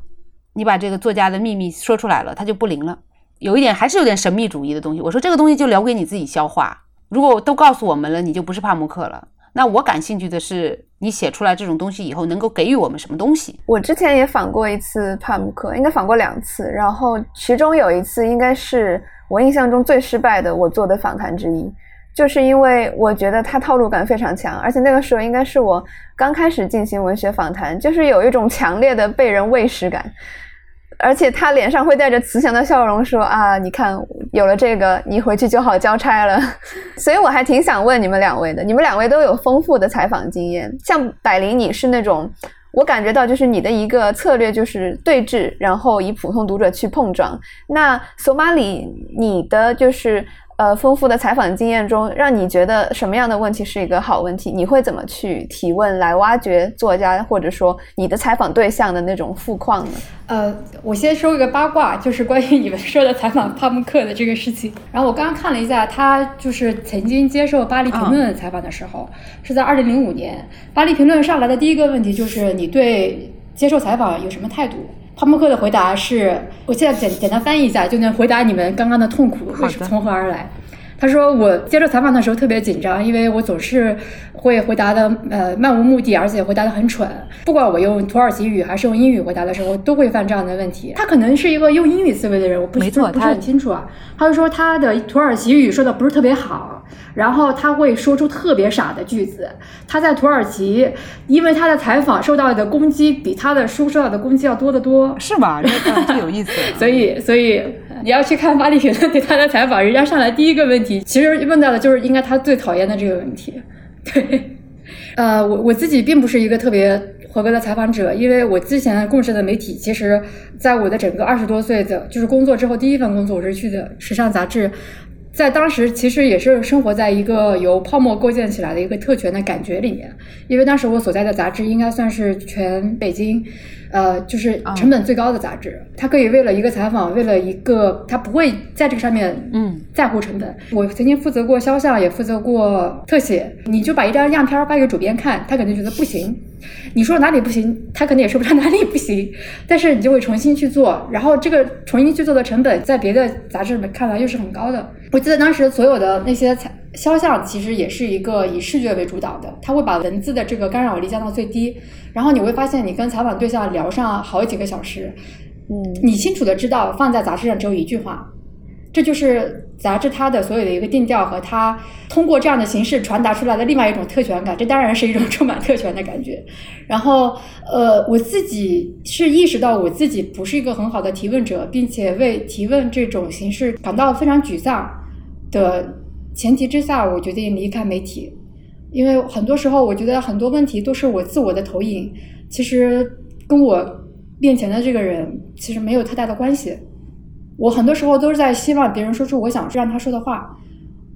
你把这个作家的秘密说出来了，他就不灵了。”有一点还是有点神秘主义的东西。我说这个东西就留给你自己消化。如果都告诉我们了，你就不是帕慕克了。那我感兴趣的是，你写出来这种东西以后能够给予我们什么东西？我之前也访过一次帕慕克，应该访过两次，然后其中有一次应该是我印象中最失败的我做的访谈之一，就是因为我觉得他套路感非常强，而且那个时候应该是我刚开始进行文学访谈，就是有一种强烈的被人喂食感。而且他脸上会带着慈祥的笑容说：“啊，你看，有了这个，你回去就好交差了。”所以我还挺想问你们两位的，你们两位都有丰富的采访经验。像百灵，你是那种，我感觉到就是你的一个策略就是对峙，然后以普通读者去碰撞。那索马里，你的就是呃丰富的采访经验中，让你觉得什么样的问题是一个好问题？你会怎么去提问来挖掘作家或者说你的采访对象的那种富矿呢？呃，我先说一个八卦，就是关于 你们说的采访帕慕克的这个事情。然后我刚刚看了一下，他就是曾经接受《巴黎评论》采访的时候，是在二零零五年，《巴黎评论》上来的第一个问题就是你对接受采访有什么态度？帕慕克的回答是，我现在简简单翻译一下，就能回答你们刚刚的痛苦是从何而来。他说我接受采访的时候特别紧张，因为我总是会回答的呃漫无目的，而且回答的很蠢。不管我用土耳其语还是用英语回答的时候，都会犯这样的问题。他可能是一个用英语思维的人，我不没错他不是很清楚啊。他就说他的土耳其语说的不是特别好，然后他会说出特别傻的句子。他在土耳其，因为他的采访受到的攻击比他的书受到的攻击要多得多。是吧？这个这有意思。所以，所以你要去看巴黎评论对他的采访，人家上来第一个问题，其实问到的就是应该他最讨厌的这个问题。对，呃，我我自己并不是一个特别合格的采访者，因为我之前共事的媒体，其实在我的整个二十多岁的就是工作之后，第一份工作我是去的时尚杂志。在当时，其实也是生活在一个由泡沫构建起来的一个特权的感觉里面，因为当时我所在的杂志应该算是全北京，呃，就是成本最高的杂志，它可以为了一个采访，为了一个，它不会在这个上面，嗯，在乎成本。我曾经负责过肖像，也负责过特写，你就把一张样片发给主编看，他肯定觉得不行，你说哪里不行，他肯定也说不上哪里不行，但是你就会重新去做，然后这个重新去做的成本，在别的杂志里面看来又是很高的。我记得当时所有的那些采肖像，其实也是一个以视觉为主导的，他会把文字的这个干扰力降到最低，然后你会发现，你跟采访对象聊上好几个小时，嗯，你清楚的知道放在杂志上只有一句话，这就是杂志它的所有的一个定调和它通过这样的形式传达出来的另外一种特权感，这当然是一种充满特权的感觉。然后，呃，我自己是意识到我自己不是一个很好的提问者，并且为提问这种形式感到非常沮丧的前提之下，我决定离开媒体。因为很多时候，我觉得很多问题都是我自我的投影，其实跟我面前的这个人其实没有太大的关系。我很多时候都是在希望别人说出我想让他说的话。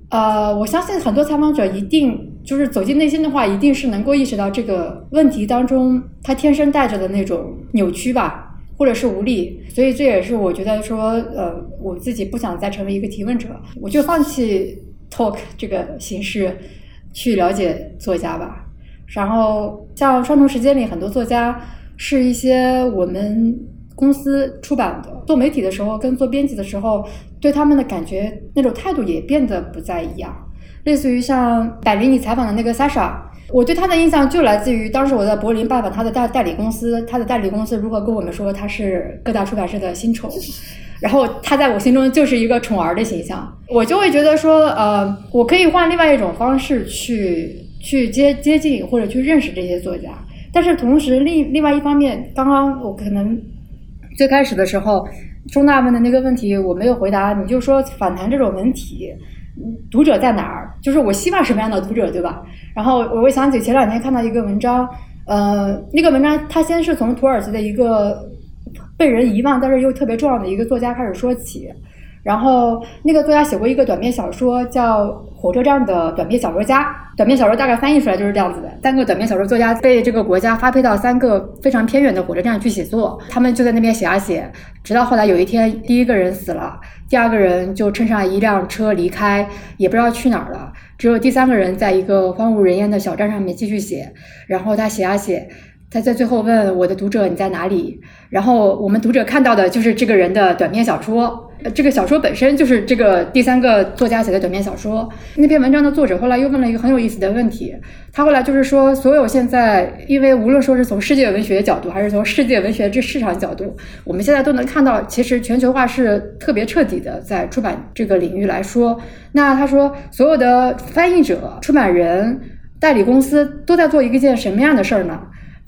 呃，我相信很多采访者一定就是走进内心的话，一定是能够意识到这个问题当中他天生带着的那种扭曲吧，或者是无力。所以这也是我觉得说，呃，我自己不想再成为一个提问者，我就放弃 talk 这个形式去了解作家吧。然后像双重时间里很多作家是一些我们公司出版的，做媒体的时候跟做编辑的时候，对他们的感觉那种态度也变得不再一样。类似于像百灵你采访的那个 Sasha，我对他的印象就来自于当时我在柏林拜访他的代代理公司，他的代理公司如何跟我们说他是各大出版社的新宠。然后他在我心中就是一个宠儿的形象，我就会觉得说，呃，我可以换另外一种方式去去接接近或者去认识这些作家，但是同时另另外一方面，刚刚我可能最开始的时候，钟大问的那个问题我没有回答，你就说反弹这种文体，读者在哪儿？就是我希望什么样的读者，对吧？然后我会想起前两天看到一个文章，呃，那个文章它先是从土耳其的一个被人遗忘但是又特别重要的一个作家开始说起，然后那个作家写过一个短篇小说叫《火车站的短篇小说家》，短篇小说大概翻译出来就是这样子的：三个短篇小说作家被这个国家发配到三个非常偏远的火车站去写作，他们就在那边写啊写，直到后来有一天，第一个人死了，第二个人就乘上一辆车离开，也不知道去哪儿了，只有第三个人在一个荒无人烟的小站上面继续写，然后他写啊写。他在最后问我的读者你在哪里？然后我们读者看到的就是这个人的短篇小说，这个小说本身就是这个第三个作家写的短篇小说。那篇文章的作者后来又问了一个很有意思的问题，他后来就是说，所有现在，因为无论说是从世界文学角度，还是从世界文学这市场角度，我们现在都能看到，其实全球化是特别彻底的，在出版这个领域来说。那他说，所有的翻译者、出版人、代理公司都在做一件什么样的事儿呢？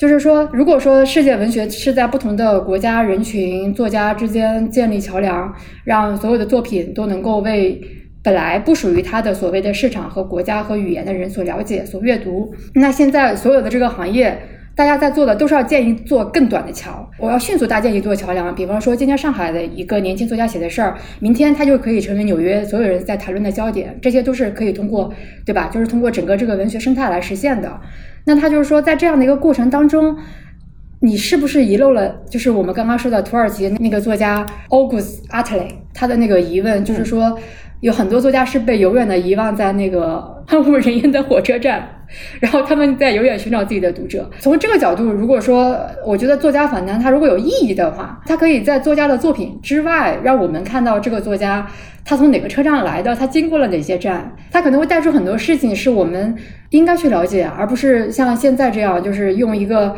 就是说，如果说世界文学是在不同的国家、人群、作家之间建立桥梁，让所有的作品都能够为本来不属于它的所谓的市场和国家和语言的人所了解、所阅读，那现在所有的这个行业。大家在做的都是要建一座更短的桥，我要迅速搭建一座桥梁。比方说，今天上海的一个年轻作家写的事儿，明天他就可以成为纽约所有人在谈论的焦点。这些都是可以通过，对吧？就是通过整个这个文学生态来实现的。那他就是说，在这样的一个过程当中，你是不是遗漏了？就是我们刚刚说的土耳其那个作家 August Atle 他的那个疑问就是说，有很多作家是被永远的遗忘在那个 荒无人烟的火车站。然后他们在永远寻找自己的读者。从这个角度，如果说我觉得作家访谈它如果有意义的话，它可以在作家的作品之外，让我们看到这个作家他从哪个车站来的，他经过了哪些站，他可能会带出很多事情是我们应该去了解，而不是像现在这样，就是用一个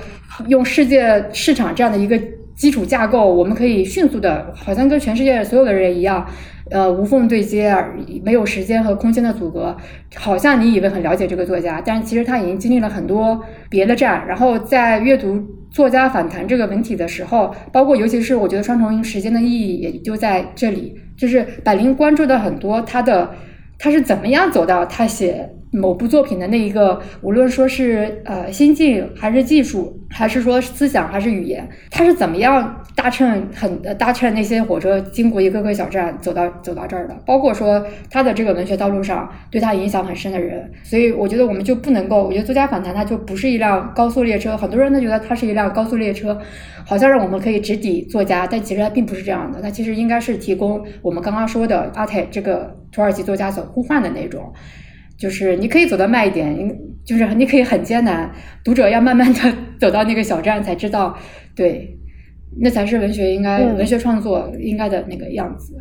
用世界市场这样的一个基础架构，我们可以迅速的，好像跟全世界所有的人一样。呃，无缝对接而已，没有时间和空间的阻隔，好像你以为很了解这个作家，但其实他已经经历了很多别的站。然后在阅读作家访谈这个文体的时候，包括尤其是我觉得双重时间的意义也就在这里，就是百灵关注的很多他的他是怎么样走到他写。某部作品的那一个，无论说是呃心境，还是技术，还是说思想，还是语言，他是怎么样搭乘很搭乘那些火车，经过一个个小站，走到走到这儿的？包括说他的这个文学道路上对他影响很深的人，所以我觉得我们就不能够，我觉得作家访谈它就不是一辆高速列车，很多人都觉得它是一辆高速列车，好像让我们可以直抵作家，但其实它并不是这样的，它其实应该是提供我们刚刚说的阿泰这个土耳其作家所呼唤的那种。就是你可以走得慢一点，就是你可以很艰难，读者要慢慢的 走到那个小站才知道，对，那才是文学应该文学创作应该的那个样子。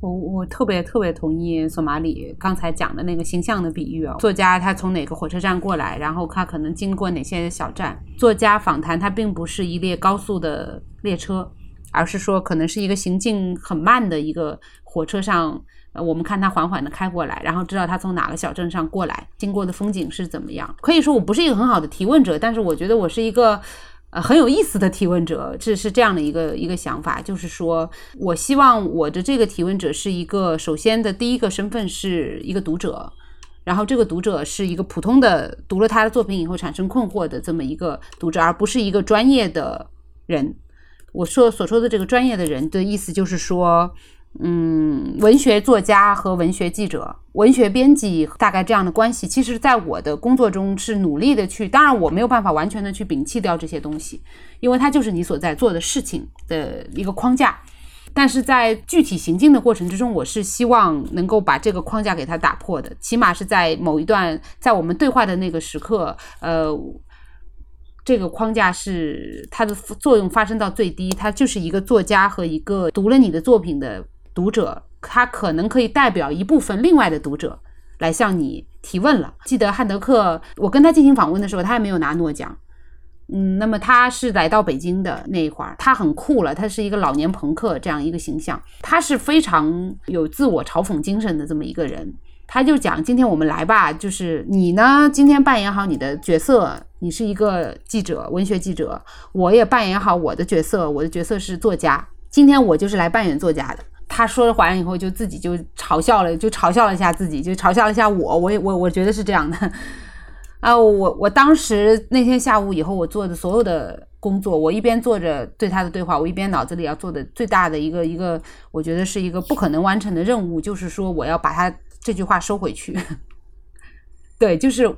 我我特别特别同意索马里刚才讲的那个形象的比喻哦，作家他从哪个火车站过来，然后他可能经过哪些小站。作家访谈他并不是一列高速的列车，而是说可能是一个行进很慢的一个火车上。呃我们看他缓缓的开过来，然后知道他从哪个小镇上过来，经过的风景是怎么样。可以说我不是一个很好的提问者，但是我觉得我是一个呃很有意思的提问者，这是这样的一个一个想法，就是说我希望我的这个提问者是一个，首先的第一个身份是一个读者，然后这个读者是一个普通的读了他的作品以后产生困惑的这么一个读者，而不是一个专业的人。我说所说的这个专业的人的意思就是说。嗯，文学作家和文学记者、文学编辑大概这样的关系，其实在我的工作中是努力的去。当然，我没有办法完全的去摒弃掉这些东西，因为它就是你所在做的事情的一个框架。但是在具体行进的过程之中，我是希望能够把这个框架给它打破的。起码是在某一段，在我们对话的那个时刻，呃，这个框架是它的作用发生到最低。它就是一个作家和一个读了你的作品的。读者他可能可以代表一部分另外的读者来向你提问了。记得汉德克，我跟他进行访问的时候，他还没有拿诺奖。嗯，那么他是来到北京的那一会儿，他很酷了，他是一个老年朋克这样一个形象，他是非常有自我嘲讽精神的这么一个人。他就讲：今天我们来吧，就是你呢，今天扮演好你的角色，你是一个记者，文学记者，我也扮演好我的角色，我的角色是作家。今天我就是来扮演作家的。他说完以后，就自己就嘲笑了，就嘲笑了一下自己，就嘲笑了一下我。我我我觉得是这样的 啊。我我当时那天下午以后，我做的所有的工作，我一边做着对他的对话，我一边脑子里要做的最大的一个一个，我觉得是一个不可能完成的任务，就是说我要把他这句话收回去。对，就是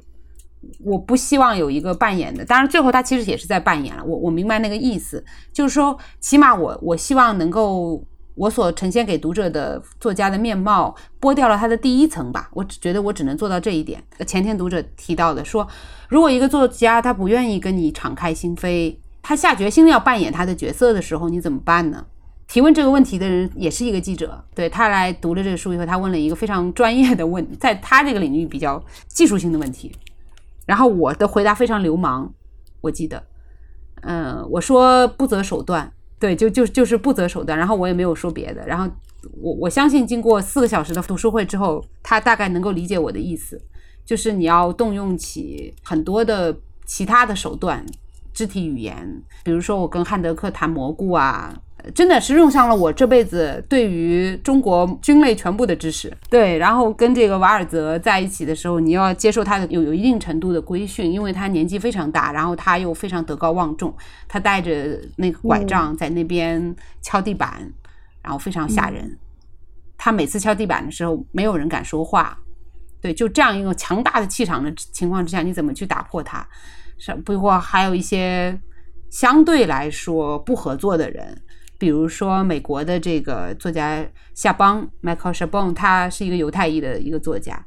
我不希望有一个扮演的。当然，最后他其实也是在扮演了。我我明白那个意思，就是说，起码我我希望能够。我所呈现给读者的作家的面貌，剥掉了他的第一层吧。我只觉得我只能做到这一点。前天读者提到的说，如果一个作家他不愿意跟你敞开心扉，他下决心要扮演他的角色的时候，你怎么办呢？提问这个问题的人也是一个记者，对他来读了这个书以后，他问了一个非常专业的问，在他这个领域比较技术性的问题。然后我的回答非常流氓，我记得，嗯，我说不择手段。对，就就就是不择手段，然后我也没有说别的，然后我我相信经过四个小时的读书会之后，他大概能够理解我的意思，就是你要动用起很多的其他的手段，肢体语言，比如说我跟汉德克谈蘑菇啊，真的是用上了我这辈子对于中国军类全部的知识。对，然后跟这个瓦尔泽在一起的时候，你要接受他的有有一定程度的规训，因为他年纪非常大，然后他又非常德高望重，他带着那个拐杖在那边敲地板，然后非常吓人。他每次敲地板的时候，没有人敢说话。对，就这样一个强大的气场的情况之下，你怎么去打破它？是不过还有一些相对来说不合作的人。比如说，美国的这个作家夏邦 （Michael Chabon），他是一个犹太裔的一个作家，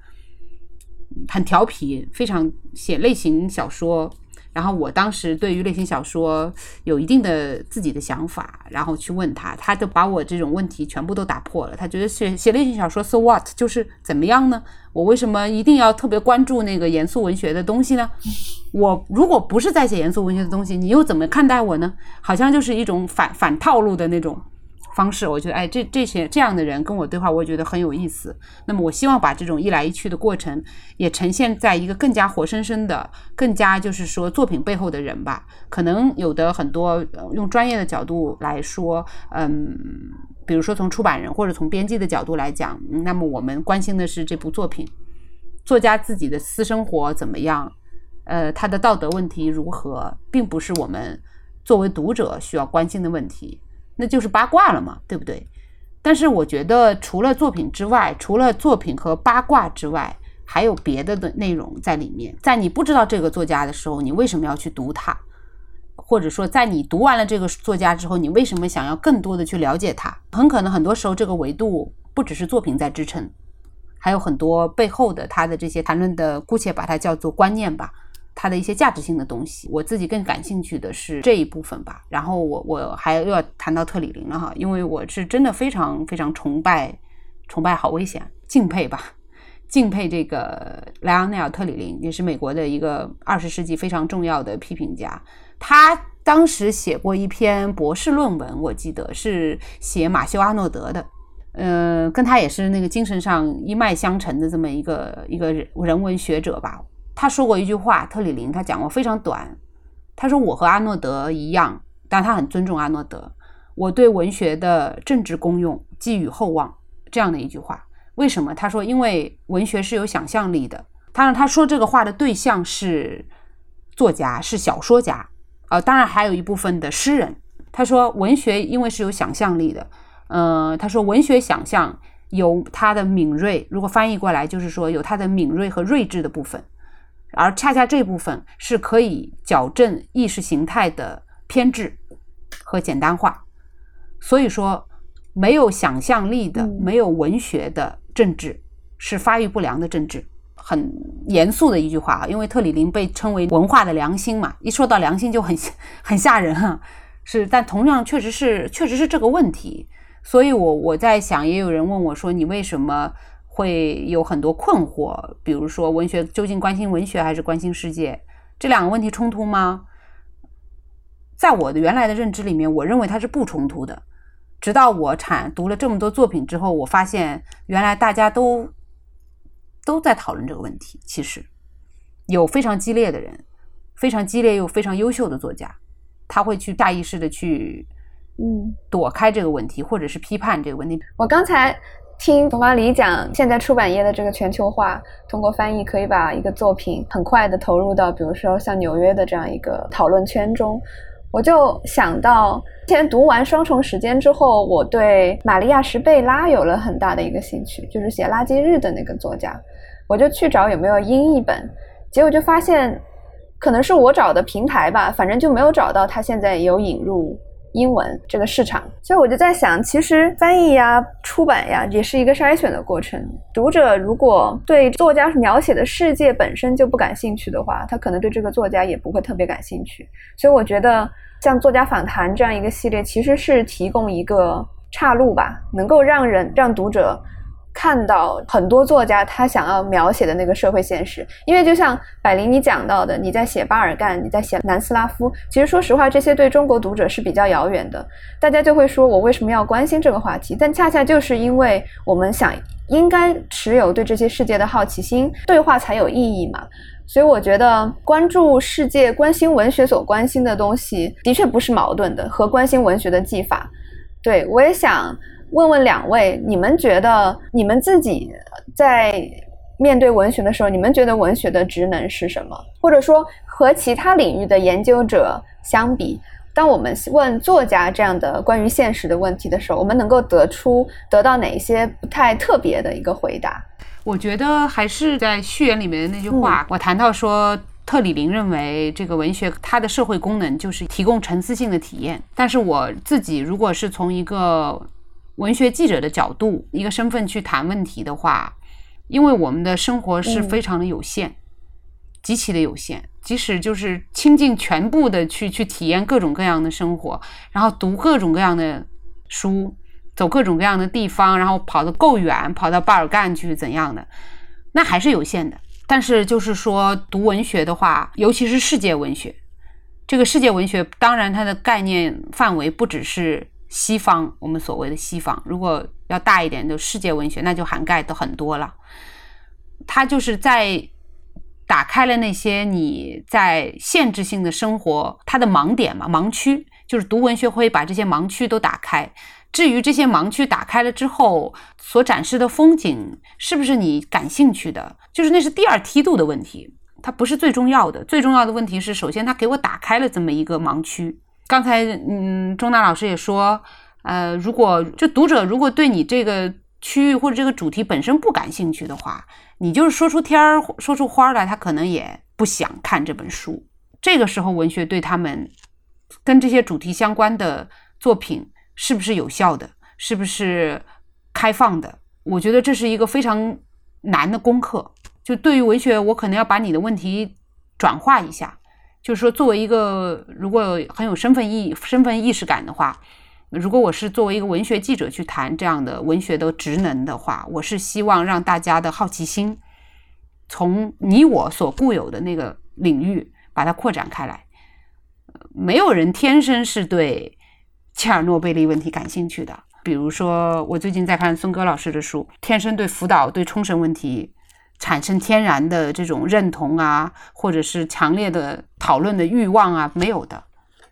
很调皮，非常写类型小说。然后我当时对于类型小说有一定的自己的想法，然后去问他，他就把我这种问题全部都打破了。他觉得写写类型小说，so what，就是怎么样呢？我为什么一定要特别关注那个严肃文学的东西呢？我如果不是在写严肃文学的东西，你又怎么看待我呢？好像就是一种反反套路的那种方式。我觉得，哎，这这些这样的人跟我对话，我觉得很有意思。那么，我希望把这种一来一去的过程，也呈现在一个更加活生生的、更加就是说作品背后的人吧。可能有的很多用专业的角度来说，嗯。比如说，从出版人或者从编辑的角度来讲，那么我们关心的是这部作品，作家自己的私生活怎么样，呃，他的道德问题如何，并不是我们作为读者需要关心的问题，那就是八卦了嘛，对不对？但是我觉得，除了作品之外，除了作品和八卦之外，还有别的的内容在里面。在你不知道这个作家的时候，你为什么要去读他？或者说，在你读完了这个作家之后，你为什么想要更多的去了解他？很可能很多时候，这个维度不只是作品在支撑，还有很多背后的他的这些谈论的，姑且把它叫做观念吧，他的一些价值性的东西。我自己更感兴趣的是这一部分吧。然后我我还又要谈到特里林了哈，因为我是真的非常非常崇拜，崇拜好危险，敬佩吧，敬佩这个莱昂内尔特里林，也是美国的一个二十世纪非常重要的批评家。他当时写过一篇博士论文，我记得是写马修·阿诺德的，嗯，跟他也是那个精神上一脉相承的这么一个一个人人文学者吧。他说过一句话，特里林他讲过非常短，他说我和阿诺德一样，但他很尊重阿诺德。我对文学的政治功用寄予厚望，这样的一句话。为什么？他说，因为文学是有想象力的。他让他说这个话的对象是作家，是小说家。呃，当然还有一部分的诗人，他说文学因为是有想象力的，呃，他说文学想象有它的敏锐，如果翻译过来就是说有它的敏锐和睿智的部分，而恰恰这部分是可以矫正意识形态的偏执和简单化，所以说没有想象力的、没有文学的政治是发育不良的政治。很严肃的一句话啊，因为特里林被称为文化的良心嘛，一说到良心就很很吓人哈。是，但同样确实是确实是这个问题。所以，我我在想，也有人问我说，你为什么会有很多困惑？比如说，文学究竟关心文学还是关心世界？这两个问题冲突吗？在我的原来的认知里面，我认为它是不冲突的。直到我产读了这么多作品之后，我发现原来大家都。都在讨论这个问题。其实，有非常激烈的人，非常激烈又非常优秀的作家，他会去下意识的去，嗯，躲开这个问题，或者是批判这个问题。我刚才听董方黎讲，现在出版业的这个全球化，通过翻译可以把一个作品很快的投入到，比如说像纽约的这样一个讨论圈中。我就想到，之前读完《双重时间》之后，我对玛利亚·什贝拉有了很大的一个兴趣，就是写《垃圾日》的那个作家。我就去找有没有英译本，结果就发现，可能是我找的平台吧，反正就没有找到他现在有引入英文这个市场。所以我就在想，其实翻译呀、出版呀，也是一个筛选的过程。读者如果对作家描写的世界本身就不感兴趣的话，他可能对这个作家也不会特别感兴趣。所以我觉得。像作家访谈这样一个系列，其实是提供一个岔路吧，能够让人让读者看到很多作家他想要描写的那个社会现实。因为就像百灵你讲到的，你在写巴尔干，你在写南斯拉夫，其实说实话，这些对中国读者是比较遥远的。大家就会说我为什么要关心这个话题？但恰恰就是因为我们想应该持有对这些世界的好奇心，对话才有意义嘛。所以我觉得关注世界、关心文学所关心的东西，的确不是矛盾的，和关心文学的技法对，我也想问问两位，你们觉得你们自己在面对文学的时候，你们觉得文学的职能是什么？或者说和其他领域的研究者相比，当我们问作家这样的关于现实的问题的时候，我们能够得出得到哪些不太特别的一个回答？我觉得还是在序言里面的那句话，我谈到说。特里林认为，这个文学它的社会功能就是提供沉思性的体验。但是我自己如果是从一个文学记者的角度、一个身份去谈问题的话，因为我们的生活是非常的有限，极其的有限。即使就是倾尽全部的去去体验各种各样的生活，然后读各种各样的书，走各种各样的地方，然后跑得够远，跑到巴尔干去怎样的，那还是有限的。但是，就是说，读文学的话，尤其是世界文学，这个世界文学，当然它的概念范围不只是西方，我们所谓的西方。如果要大一点，就世界文学，那就涵盖的很多了。它就是在打开了那些你在限制性的生活它的盲点嘛，盲区，就是读文学会把这些盲区都打开。至于这些盲区打开了之后所展示的风景是不是你感兴趣的，就是那是第二梯度的问题，它不是最重要的。最重要的问题是，首先它给我打开了这么一个盲区。刚才嗯，钟大老师也说，呃，如果就读者如果对你这个区域或者这个主题本身不感兴趣的话，你就是说出天儿说出花来，他可能也不想看这本书。这个时候，文学对他们跟这些主题相关的作品。是不是有效的？是不是开放的？我觉得这是一个非常难的功课。就对于文学，我可能要把你的问题转化一下，就是说，作为一个如果很有身份意身份意识感的话，如果我是作为一个文学记者去谈这样的文学的职能的话，我是希望让大家的好奇心从你我所固有的那个领域把它扩展开来。没有人天生是对。切尔诺贝利问题感兴趣的，比如说我最近在看孙戈老师的书，天生对福岛、对冲绳问题产生天然的这种认同啊，或者是强烈的讨论的欲望啊，没有的，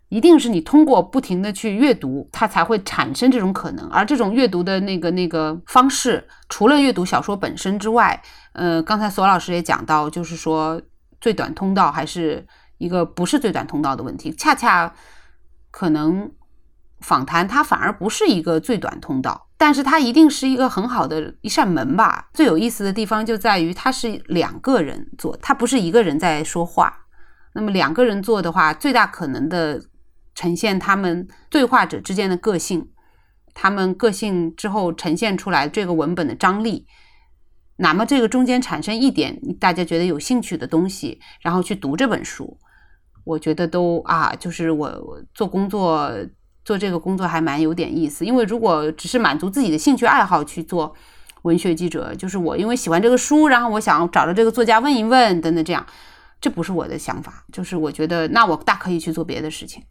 一定是你通过不停的去阅读，它才会产生这种可能。而这种阅读的那个那个方式，除了阅读小说本身之外，呃，刚才索老师也讲到，就是说最短通道还是一个不是最短通道的问题，恰恰可能。访谈它反而不是一个最短通道，但是它一定是一个很好的一扇门吧。最有意思的地方就在于它是两个人做，它不是一个人在说话。那么两个人做的话，最大可能的呈现他们对话者之间的个性，他们个性之后呈现出来这个文本的张力。那么这个中间产生一点大家觉得有兴趣的东西，然后去读这本书，我觉得都啊，就是我做工作。做这个工作还蛮有点意思，因为如果只是满足自己的兴趣爱好去做文学记者，就是我因为喜欢这个书，然后我想找着这个作家问一问等等这样，这不是我的想法。就是我觉得那我大可以去做别的事情。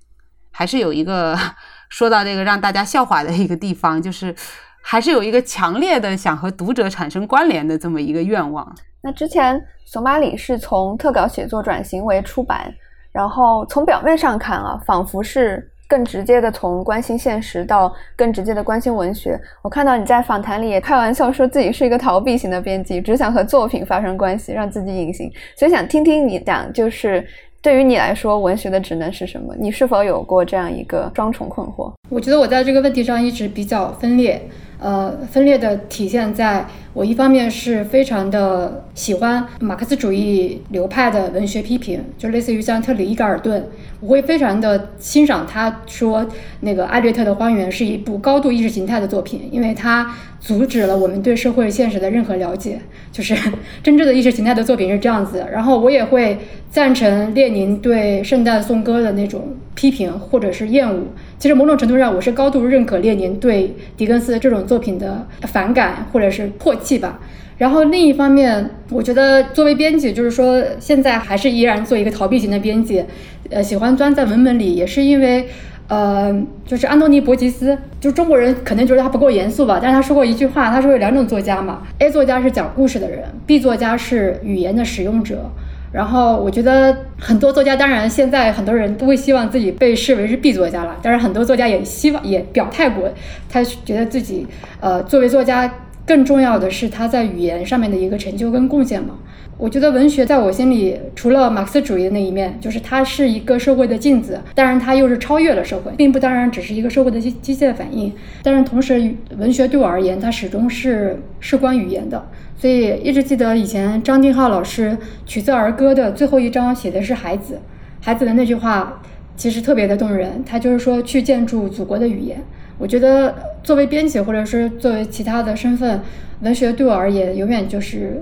还是有一个 说到这个让大家笑话的一个地方，就是还是有一个强烈的想和读者产生关联的这么一个愿望。那之前索马里是从特稿写作转型为出版，然后从表面上看啊，仿佛是。更直接的从关心现实到更直接的关心文学。我看到你在访谈里也开玩笑说自己是一个逃避型的编辑，只想和作品发生关系，让自己隐形。所以想听听你讲，就是对于你来说，文学的职能是什么？你是否有过这样一个双重困惑？我觉得我在这个问题上一直比较分裂。呃，分裂的体现在我一方面是非常的喜欢马克思主义流派的文学批评，就类似于像特里伊格尔顿，我会非常的欣赏他说那个艾略特的《荒原》是一部高度意识形态的作品，因为它阻止了我们对社会现实的任何了解，就是真正的意识形态的作品是这样子。然后我也会赞成列宁对圣诞颂歌的那种批评或者是厌恶。其实某种程度上，我是高度认可列宁对狄更斯这种作品的反感或者是唾弃吧。然后另一方面，我觉得作为编辑，就是说现在还是依然做一个逃避型的编辑，呃，喜欢钻在文本里，也是因为，呃，就是安东尼·伯吉斯，就中国人可能觉得他不够严肃吧，但是他说过一句话，他说有两种作家嘛，A 作家是讲故事的人，B 作家是语言的使用者。然后我觉得很多作家，当然现在很多人都会希望自己被视为是 B 作家了，但是很多作家也希望也表态过，他觉得自己呃作为作家更重要的是他在语言上面的一个成就跟贡献嘛。我觉得文学在我心里，除了马克思主义的那一面，就是它是一个社会的镜子，当然它又是超越了社会，并不当然只是一个社会的机机械反应。但是同时，文学对我而言，它始终是事关语言的。所以一直记得以前张定浩老师《曲子儿歌》的最后一章写的是孩子，孩子的那句话其实特别的动人。他就是说去建筑祖国的语言。我觉得作为编辑，或者是作为其他的身份，文学对我而言，永远就是。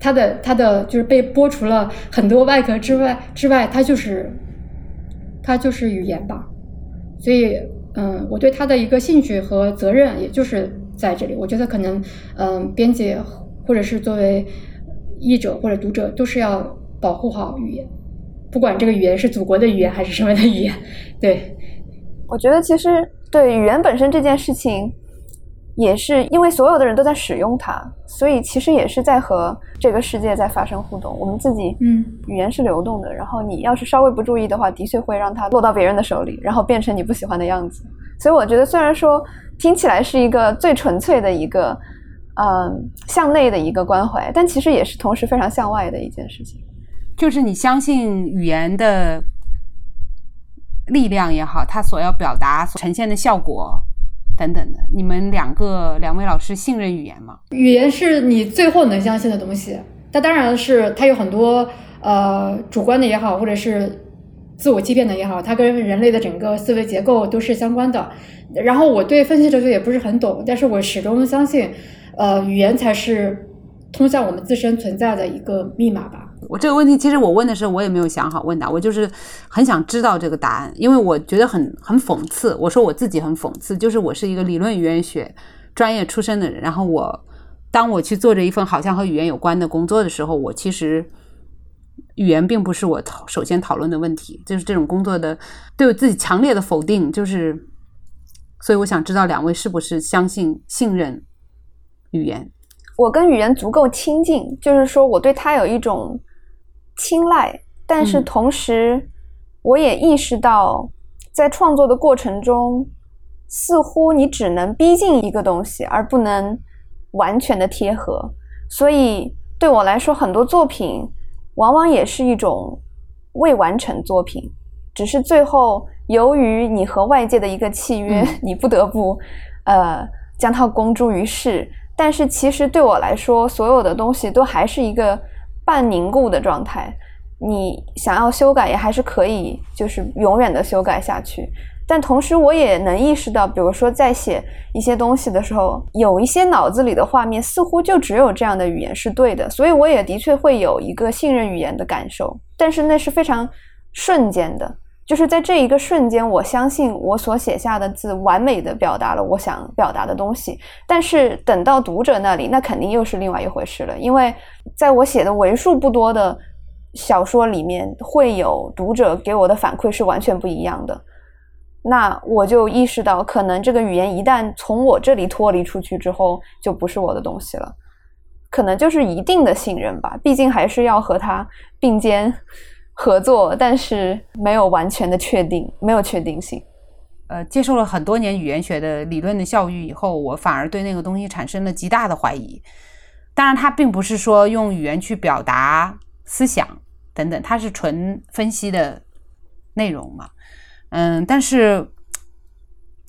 它的它的就是被剥除了很多外壳之外之外，它就是它就是语言吧。所以，嗯，我对它的一个兴趣和责任，也就是在这里。我觉得可能，嗯，编辑或者是作为译者或者读者，都是要保护好语言，不管这个语言是祖国的语言还是什么的语言。对，我觉得其实对语言本身这件事情。也是因为所有的人都在使用它，所以其实也是在和这个世界在发生互动。我们自己，嗯，语言是流动的，然后你要是稍微不注意的话，的确会让它落到别人的手里，然后变成你不喜欢的样子。所以我觉得，虽然说听起来是一个最纯粹的一个，嗯，向内的一个关怀，但其实也是同时非常向外的一件事情。就是你相信语言的力量也好，他所要表达、所呈现的效果。等等的，你们两个两位老师信任语言吗？语言是你最后能相信的东西，它当然是它有很多呃主观的也好，或者是自我欺骗的也好，它跟人类的整个思维结构都是相关的。然后我对分析哲学也不是很懂，但是我始终相信，呃，语言才是通向我们自身存在的一个密码吧。我这个问题其实我问的时候我也没有想好问答，我就是很想知道这个答案，因为我觉得很很讽刺。我说我自己很讽刺，就是我是一个理论语言学专业出身的人，然后我当我去做着一份好像和语言有关的工作的时候，我其实语言并不是我首先讨论的问题，就是这种工作的对我自己强烈的否定，就是所以我想知道两位是不是相信信任语言？我跟语言足够亲近，就是说我对它有一种。青睐，但是同时，我也意识到，在创作的过程中，似乎你只能逼近一个东西，而不能完全的贴合。所以对我来说，很多作品往往也是一种未完成作品，只是最后由于你和外界的一个契约，你不得不呃将它公诸于世。但是其实对我来说，所有的东西都还是一个。半凝固的状态，你想要修改也还是可以，就是永远的修改下去。但同时，我也能意识到，比如说在写一些东西的时候，有一些脑子里的画面似乎就只有这样的语言是对的，所以我也的确会有一个信任语言的感受。但是那是非常瞬间的。就是在这一个瞬间，我相信我所写下的字完美的表达了我想表达的东西。但是等到读者那里，那肯定又是另外一回事了。因为在我写的为数不多的小说里面，会有读者给我的反馈是完全不一样的。那我就意识到，可能这个语言一旦从我这里脱离出去之后，就不是我的东西了。可能就是一定的信任吧，毕竟还是要和他并肩。合作，但是没有完全的确定，没有确定性。呃，接受了很多年语言学的理论的教育以后，我反而对那个东西产生了极大的怀疑。当然，它并不是说用语言去表达思想等等，它是纯分析的内容嘛。嗯，但是。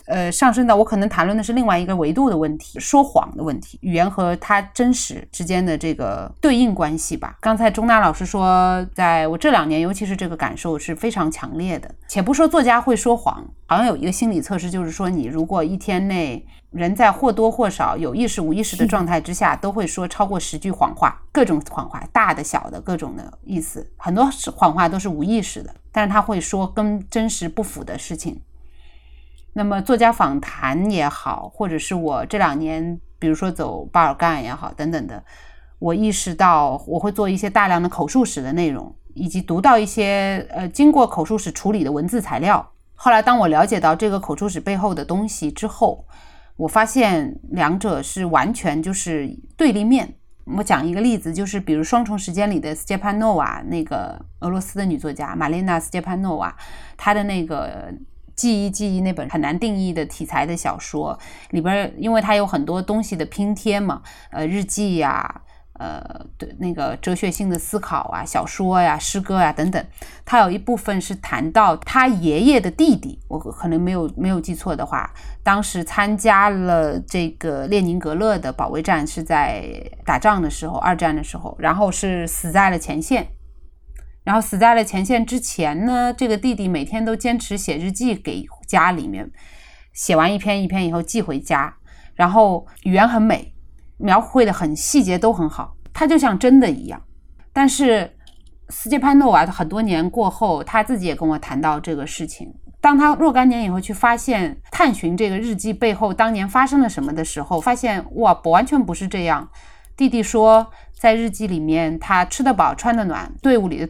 呃，上升到我可能谈论的是另外一个维度的问题，说谎的问题，语言和它真实之间的这个对应关系吧。刚才钟娜老师说，在我这两年，尤其是这个感受是非常强烈的。且不说作家会说谎，好像有一个心理测试，就是说你如果一天内人在或多或少有意识、无意识的状态之下，都会说超过十句谎话，各种谎话，大的、小的，各种的意思，很多谎话都是无意识的，但是他会说跟真实不符的事情。那么作家访谈也好，或者是我这两年，比如说走巴尔干也好，等等的，我意识到我会做一些大量的口述史的内容，以及读到一些呃经过口述史处理的文字材料。后来当我了解到这个口述史背后的东西之后，我发现两者是完全就是对立面。我讲一个例子，就是比如《双重时间》里的斯捷潘诺娃，那个俄罗斯的女作家玛丽娜·斯捷潘诺娃，她的那个。记忆，记忆那本很难定义的题材的小说里边，因为它有很多东西的拼贴嘛，呃，日记呀，呃，对，那个哲学性的思考啊，小说呀，诗歌呀等等，它有一部分是谈到他爷爷的弟弟，我可能没有没有记错的话，当时参加了这个列宁格勒的保卫战，是在打仗的时候，二战的时候，然后是死在了前线。然后死在了前线之前呢，这个弟弟每天都坚持写日记给家里面，写完一篇一篇以后寄回家，然后语言很美，描绘的很细节都很好，他就像真的一样。但是斯捷潘诺娃很多年过后，他自己也跟我谈到这个事情。当他若干年以后去发现探寻这个日记背后当年发生了什么的时候，发现哇，不完全不是这样。弟弟说，在日记里面，他吃得饱，穿得暖，队伍里的。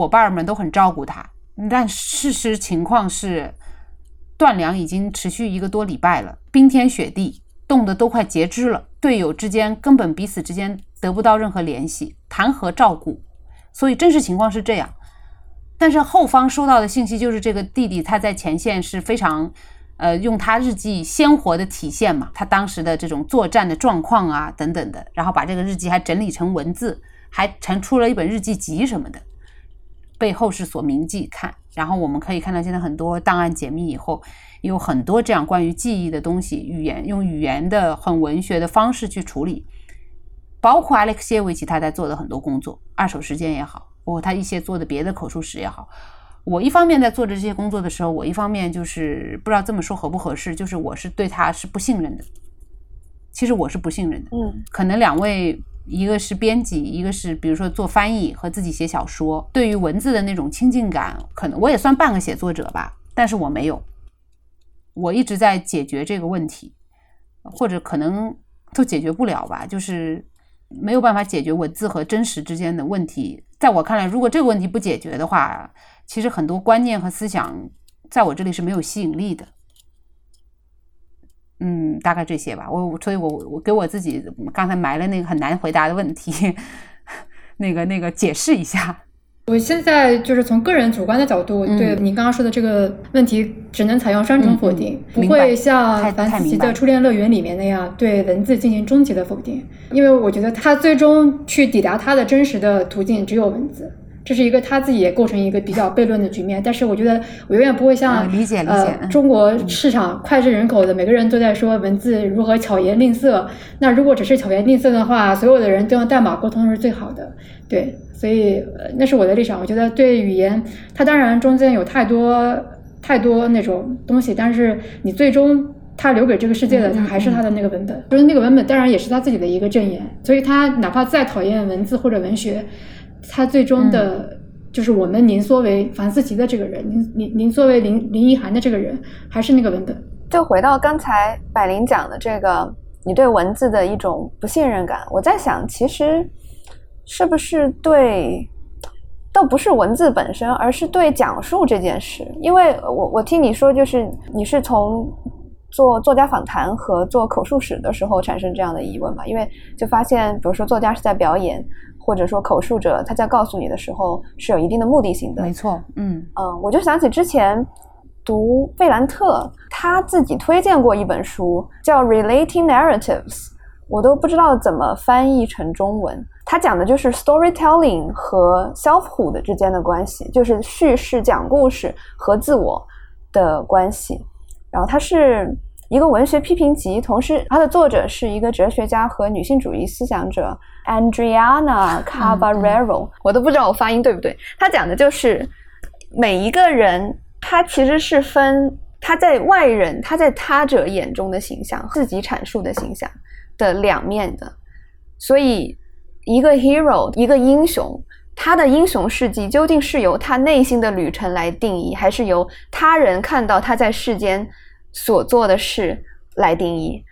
伙伴们都很照顾他，但事实情况是，断粮已经持续一个多礼拜了，冰天雪地，冻得都快截肢了。队友之间根本彼此之间得不到任何联系，谈何照顾？所以真实情况是这样。但是后方收到的信息就是，这个弟弟他在前线是非常，呃，用他日记鲜活的体现嘛，他当时的这种作战的状况啊等等的，然后把这个日记还整理成文字，还成出了一本日记集什么的。背后是所铭记看，然后我们可以看到，现在很多档案解密以后，有很多这样关于记忆的东西，语言用语言的很文学的方式去处理，包括 Alex 耶维奇他在做的很多工作，二手时间也好，包括他一些做的别的口述史也好，我一方面在做着这些工作的时候，我一方面就是不知道这么说合不合适，就是我是对他是不信任的，其实我是不信任的，嗯，可能两位。一个是编辑，一个是比如说做翻译和自己写小说，对于文字的那种亲近感，可能我也算半个写作者吧，但是我没有，我一直在解决这个问题，或者可能都解决不了吧，就是没有办法解决文字和真实之间的问题。在我看来，如果这个问题不解决的话，其实很多观念和思想在我这里是没有吸引力的。嗯，大概这些吧。我所以，我我给我自己刚才埋了那个很难回答的问题，那个那个解释一下。我现在就是从个人主观的角度，对你刚刚说的这个问题，只能采用双重否定，不会像凡思琪的《初恋乐园》里面那样对文字进行终极的否定，因为我觉得他最终去抵达他的真实的途径只有文字。这是一个他自己也构成一个比较悖论的局面，但是我觉得我永远不会像理解理解中国市场脍炙人口的每个人都在说文字如何巧言令色。那如果只是巧言令色的话，所有的人都用代码沟通是最好的。对，所以那是我的立场。我觉得对语言，它当然中间有太多太多那种东西，但是你最终他留给这个世界的，他还是他的那个文本。就是那个文本当然也是他自己的一个证言。所以他哪怕再讨厌文字或者文学。他最终的，就是我们您作为樊思琪的这个人，您您您作为林林一涵的这个人，还是那个文本。就回到刚才百灵讲的这个，你对文字的一种不信任感。我在想，其实是不是对，倒不是文字本身，而是对讲述这件事。因为我我听你说，就是你是从做作家访谈和做口述史的时候产生这样的疑问嘛？因为就发现，比如说作家是在表演。或者说口述者他在告诉你的时候是有一定的目的性的，没错，嗯嗯，我就想起之前读费兰特他自己推荐过一本书叫《Relating Narratives》，我都不知道怎么翻译成中文。他讲的就是 storytelling 和 selfhood 之间的关系，就是叙事讲故事和自我的关系。然后他是。一个文学批评集，同时它的作者是一个哲学家和女性主义思想者 Andriana Cavarero，我都不知道我发音对不对。他讲的就是每一个人，他其实是分他在外人、他在他者眼中的形象，自己阐述的形象的两面的。所以，一个 hero，一个英雄，他的英雄事迹究竟是由他内心的旅程来定义，还是由他人看到他在世间？所做的事来定义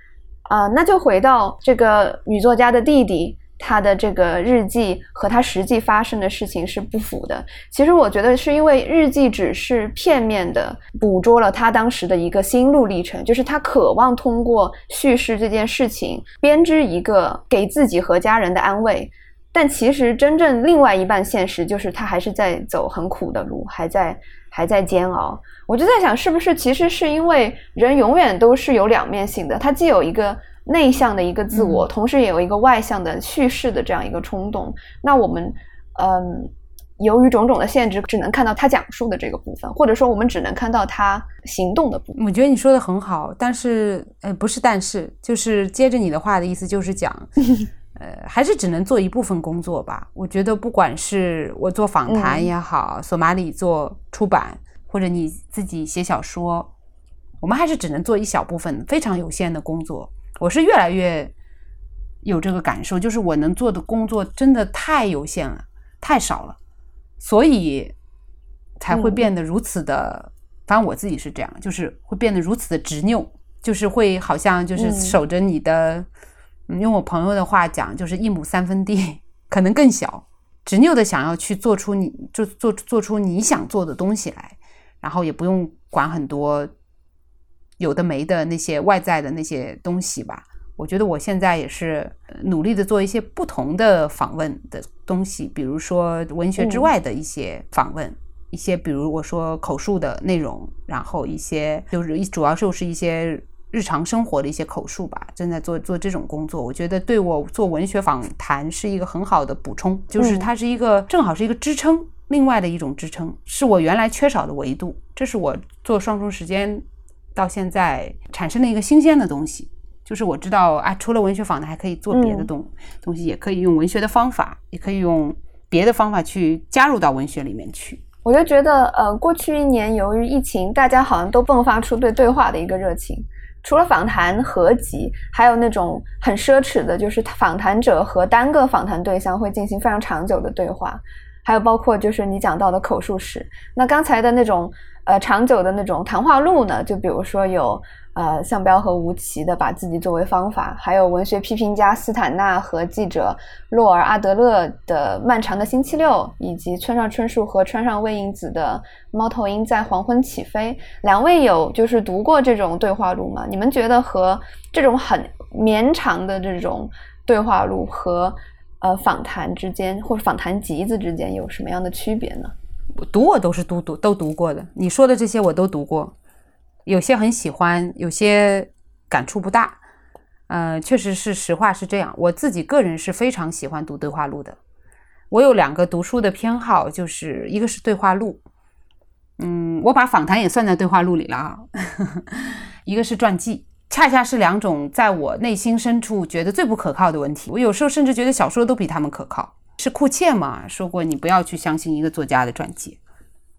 啊，那就回到这个女作家的弟弟他的这个日记和他实际发生的事情是不符的。其实我觉得是因为日记只是片面的捕捉了他当时的一个心路历程，就是他渴望通过叙事这件事情编织一个给自己和家人的安慰。但其实真正另外一半现实就是他还是在走很苦的路，还在还在煎熬。我就在想，是不是其实是因为人永远都是有两面性的，他既有一个。内向的一个自我，同时也有一个外向的叙事的这样一个冲动。那我们，嗯，由于种种的限制，只能看到他讲述的这个部分，或者说我们只能看到他行动的部分。我觉得你说的很好，但是，呃，不是，但是，就是接着你的话的意思，就是讲，呃，还是只能做一部分工作吧。我觉得，不管是我做访谈也好，索马里做出版，或者你自己写小说，我们还是只能做一小部分非常有限的工作。我是越来越有这个感受，就是我能做的工作真的太有限了，太少了，所以才会变得如此的。反正我自己是这样，就是会变得如此的执拗，就是会好像就是守着你的，用我朋友的话讲，就是一亩三分地，可能更小，执拗的想要去做出你就做做出你想做的东西来，然后也不用管很多。有的没的那些外在的那些东西吧，我觉得我现在也是努力的做一些不同的访问的东西，比如说文学之外的一些访问，一些比如我说口述的内容，然后一些就是主要就是一些日常生活的一些口述吧，正在做做这种工作，我觉得对我做文学访谈是一个很好的补充，就是它是一个正好是一个支撑，另外的一种支撑，是我原来缺少的维度，这是我做双重时间。到现在产生了一个新鲜的东西，就是我知道啊，除了文学访谈，还可以做别的东东西，也可以用文学的方法，也可以用别的方法去加入到文学里面去。我就觉得，呃，过去一年由于疫情，大家好像都迸发出对对话的一个热情。除了访谈合集，还有那种很奢侈的，就是访谈者和单个访谈对象会进行非常长久的对话，还有包括就是你讲到的口述史。那刚才的那种。呃，长久的那种谈话录呢，就比如说有呃，向彪和吴奇的把自己作为方法，还有文学批评家斯坦纳和记者洛尔阿德勒的漫长的星期六，以及村上春树和川上未影子的猫头鹰在黄昏起飞。两位有就是读过这种对话录吗？你们觉得和这种很绵长的这种对话录和呃访谈之间，或者访谈集子之间有什么样的区别呢？读我都是读读都读过的，你说的这些我都读过，有些很喜欢，有些感触不大。嗯，确实是实话是这样。我自己个人是非常喜欢读对话录的。我有两个读书的偏好，就是一个是对话录，嗯，我把访谈也算在对话录里了啊。一个是传记，恰恰是两种在我内心深处觉得最不可靠的问题。我有时候甚至觉得小说都比他们可靠。是库切嘛说过，你不要去相信一个作家的传记，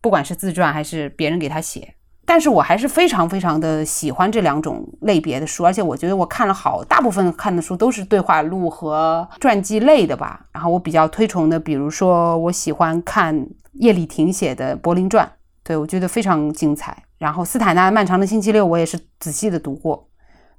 不管是自传还是别人给他写。但是我还是非常非常的喜欢这两种类别的书，而且我觉得我看了好大部分看的书都是对话录和传记类的吧。然后我比较推崇的，比如说我喜欢看叶礼霆写的《柏林传》，对我觉得非常精彩。然后斯坦纳《漫长的星期六》我也是仔细的读过。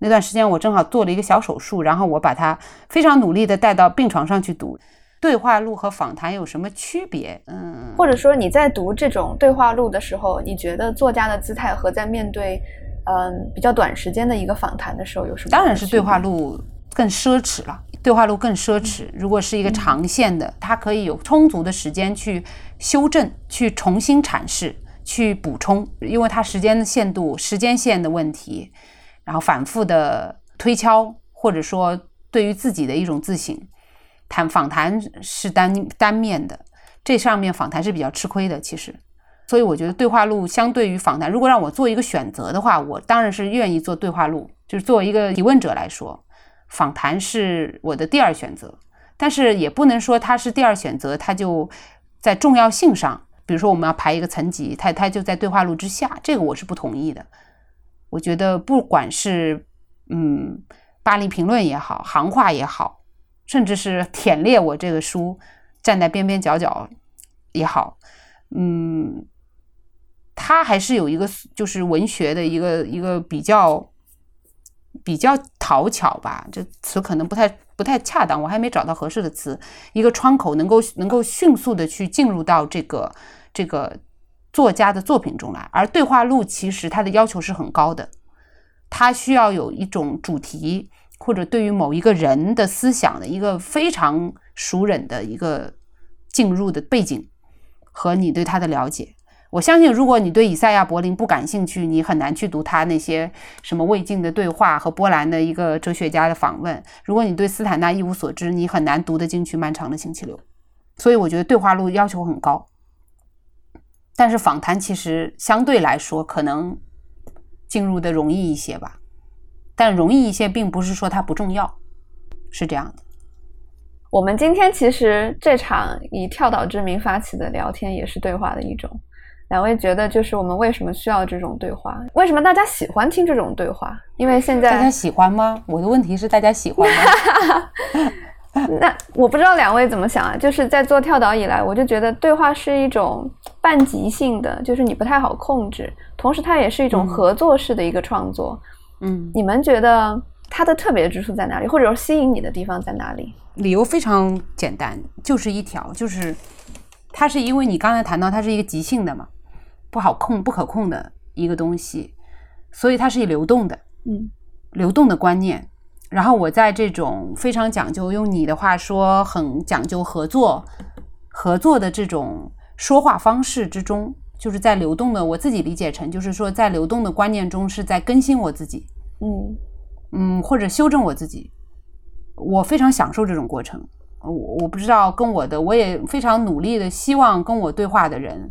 那段时间我正好做了一个小手术，然后我把它非常努力的带到病床上去读。对话录和访谈有什么区别？嗯，或者说你在读这种对话录的时候，你觉得作家的姿态和在面对嗯比较短时间的一个访谈的时候有什么？当然是对话录更奢侈了，对话录更奢侈。如果是一个长线的，它可以有充足的时间去修正、去重新阐释、去补充，因为它时间的限度、时间线的问题，然后反复的推敲，或者说对于自己的一种自省。谈访谈是单单面的，这上面访谈是比较吃亏的，其实，所以我觉得对话录相对于访谈，如果让我做一个选择的话，我当然是愿意做对话录。就是作为一个提问者来说，访谈是我的第二选择，但是也不能说它是第二选择，它就在重要性上，比如说我们要排一个层级，它它就在对话录之下，这个我是不同意的。我觉得不管是嗯巴黎评论也好，行话也好。甚至是舔裂我这个书，站在边边角角也好，嗯，它还是有一个就是文学的一个一个比较比较讨巧吧，这词可能不太不太恰当，我还没找到合适的词。一个窗口能够能够迅速的去进入到这个这个作家的作品中来，而对话录其实它的要求是很高的，它需要有一种主题或者对于某一个人的思想的一个非常熟稔的一个进入的背景和你对他的了解。我相信，如果你对以赛亚·柏林不感兴趣，你很难去读他那些什么魏晋的对话和波兰的一个哲学家的访问。如果你对斯坦纳一无所知，你很难读得进去漫长的星期六。所以我觉得对话录要求很高，但是访谈其实相对来说可能进入的容易一些吧。但容易一些，并不是说它不重要，是这样的。我们今天其实这场以跳岛之名发起的聊天，也是对话的一种。两位觉得，就是我们为什么需要这种对话？为什么大家喜欢听这种对话？因为现在大家喜欢吗？我的问题是，大家喜欢吗？那我不知道两位怎么想啊。就是在做跳岛以来，我就觉得对话是一种半即兴的，就是你不太好控制，同时它也是一种合作式的一个创作。嗯，你们觉得它的特别之处在哪里，或者说吸引你的地方在哪里？理由非常简单，就是一条，就是它是因为你刚才谈到它是一个即兴的嘛。不好控、不可控的一个东西，所以它是以流动的，嗯，流动的观念。然后我在这种非常讲究，用你的话说，很讲究合作、合作的这种说话方式之中，就是在流动的。我自己理解成，就是说在流动的观念中，是在更新我自己，嗯嗯，或者修正我自己。我非常享受这种过程。我我不知道跟我的，我也非常努力的希望跟我对话的人。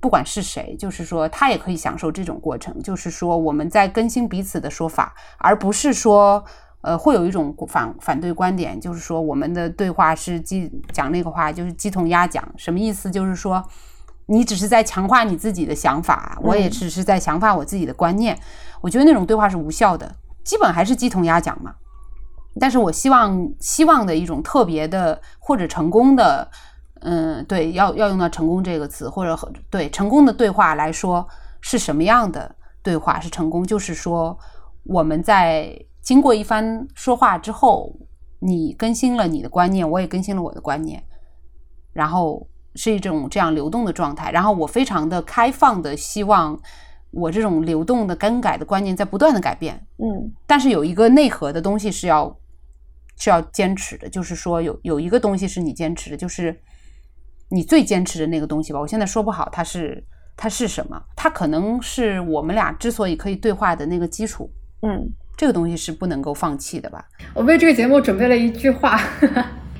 不管是谁，就是说他也可以享受这种过程。就是说我们在更新彼此的说法，而不是说，呃，会有一种反反对观点，就是说我们的对话是鸡讲那个话就是鸡同鸭讲，什么意思？就是说你只是在强化你自己的想法，我也只是在强化我自己的观念。我觉得那种对话是无效的，基本还是鸡同鸭讲嘛。但是我希望希望的一种特别的或者成功的。嗯，对，要要用到“成功”这个词，或者对成功的对话来说是什么样的对话是成功？就是说我们在经过一番说话之后，你更新了你的观念，我也更新了我的观念，然后是一种这样流动的状态。然后我非常的开放的希望我这种流动的更改的观念在不断的改变。嗯，但是有一个内核的东西是要是要坚持的，就是说有有一个东西是你坚持的，就是。你最坚持的那个东西吧，我现在说不好它是它是什么，它可能是我们俩之所以可以对话的那个基础。嗯，这个东西是不能够放弃的吧？我为这个节目准备了一句话，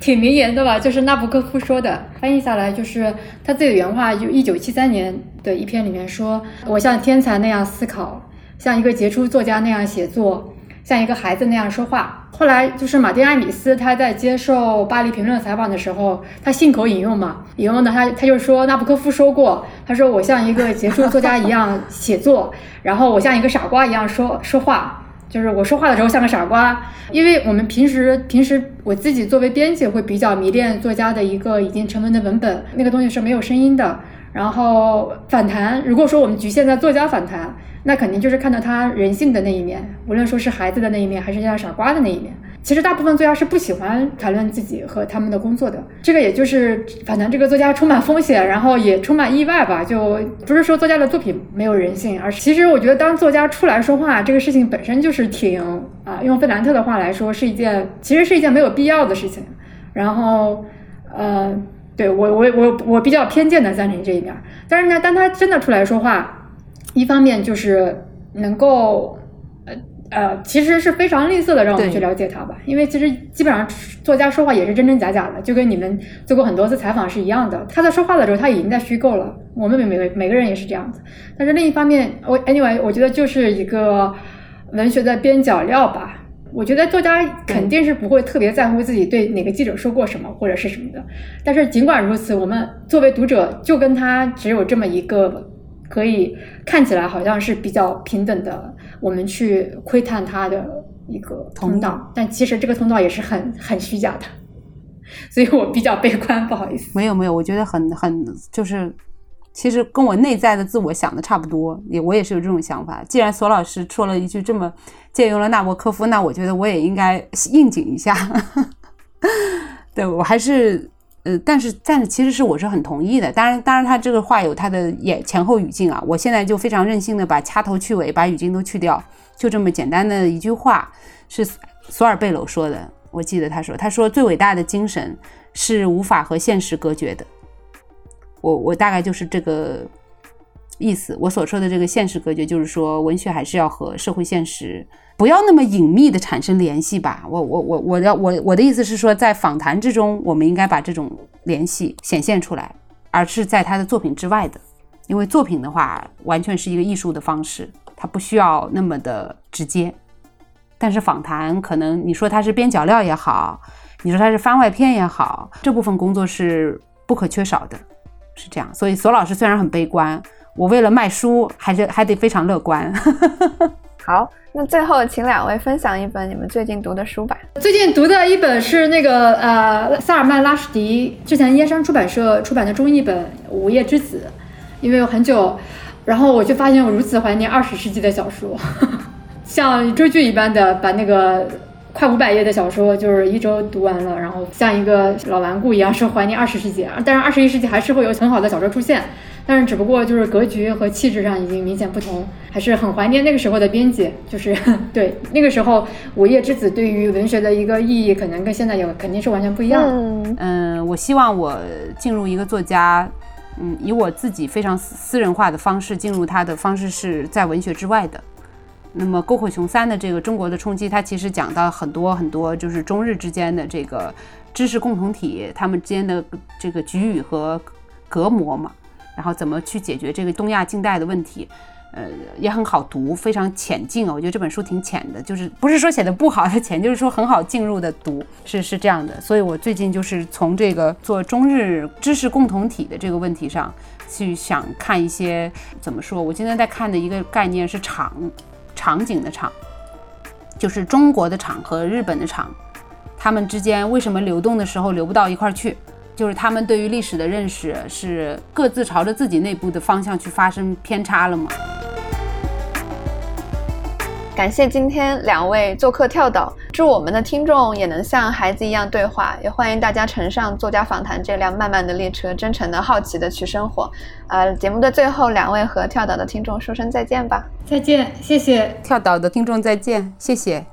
挺名言的吧，就是纳博科夫说的，翻译下来就是他自己的原话，就一九七三年的一篇里面说：“我像天才那样思考，像一个杰出作家那样写作。”像一个孩子那样说话。后来就是马丁·艾米斯，他在接受《巴黎评论》采访的时候，他信口引用嘛，引用的他他就说，纳布科夫说过，他说我像一个杰出作家一样写作，然后我像一个傻瓜一样说说话，就是我说话的时候像个傻瓜。因为我们平时平时我自己作为编辑会比较迷恋作家的一个已经成文的文本，那个东西是没有声音的。然后反弹，如果说我们局限在作家反弹。那肯定就是看到他人性的那一面，无论说是孩子的那一面，还是像傻瓜的那一面。其实大部分作家是不喜欢谈论自己和他们的工作的。这个也就是反正这个作家充满风险，然后也充满意外吧。就不是说作家的作品没有人性，而其实我觉得当作家出来说话这个事情本身就是挺啊，用费兰特的话来说是一件，其实是一件没有必要的事情。然后，呃，对我我我我比较偏见的赞成这一面。但是呢，当他真的出来说话。一方面就是能够，呃呃，其实是非常吝啬的让我们去了解他吧，因为其实基本上作家说话也是真真假假的，就跟你们做过很多次采访是一样的。他在说话的时候他已经在虚构了，我们每每每个人也是这样子。但是另一方面，我 anyway，我觉得就是一个文学的边角料吧。我觉得作家肯定是不会特别在乎自己对哪个记者说过什么或者是什么的。但是尽管如此，我们作为读者就跟他只有这么一个。可以看起来好像是比较平等的，我们去窥探他的一个通道，但其实这个通道也是很很虚假的，所以我比较悲观，不好意思。没有没有，我觉得很很就是其实跟我内在的自我想的差不多，也我也是有这种想法。既然索老师说了一句这么借用了纳博科夫，那我觉得我也应该应景一下。对我还是呃，但是但是其实是我是很同意的。当然当然他这个话有他的也前后语境啊。我现在就非常任性的把掐头去尾，把语境都去掉，就这么简单的一句话是索尔贝楼说的。我记得他说他说最伟大的精神是无法和现实隔绝的。我我大概就是这个意思。我所说的这个现实隔绝，就是说文学还是要和社会现实不要那么隐秘的产生联系吧。我我我我要我我的意思是说，在访谈之中，我们应该把这种联系显现出来，而是在他的作品之外的。因为作品的话，完全是一个艺术的方式，它不需要那么的直接。但是访谈，可能你说它是边角料也好，你说它是番外篇也好，这部分工作是不可缺少的。是这样，所以索老师虽然很悲观，我为了卖书，还是还得非常乐观。好，那最后请两位分享一本你们最近读的书吧。最近读的一本是那个呃萨尔曼拉什迪之前燕山出版社出版的中译本《午夜之子》，因为有很久，然后我就发现我如此怀念二十世纪的小说，像追剧一般的把那个。快五百页的小说，就是一周读完了，然后像一个老顽固一样，是怀念二十世纪。但是二十一世纪还是会有很好的小说出现，但是只不过就是格局和气质上已经明显不同，还是很怀念那个时候的编辑。就是 对那个时候，《午夜之子》对于文学的一个意义，可能跟现在有肯定是完全不一样。嗯，我希望我进入一个作家，嗯，以我自己非常私人化的方式进入他的方式是在文学之外的。那么，沟口雄三的这个中国的冲击，它其实讲到很多很多，就是中日之间的这个知识共同体，他们之间的这个局域和隔膜嘛，然后怎么去解决这个东亚近代的问题，呃，也很好读，非常浅近啊。我觉得这本书挺浅的，就是不是说写的不好的浅，就是说很好进入的读，是是这样的。所以我最近就是从这个做中日知识共同体的这个问题上去想看一些怎么说。我今天在看的一个概念是场。场景的场，就是中国的场和日本的场，他们之间为什么流动的时候流不到一块儿去？就是他们对于历史的认识是各自朝着自己内部的方向去发生偏差了吗？感谢今天两位做客跳岛，祝我们的听众也能像孩子一样对话，也欢迎大家乘上作家访谈这辆慢慢的列车，真诚的好奇的去生活。呃，节目的最后，两位和跳岛的听众说声再见吧。再见，谢谢跳岛的听众再见，谢谢。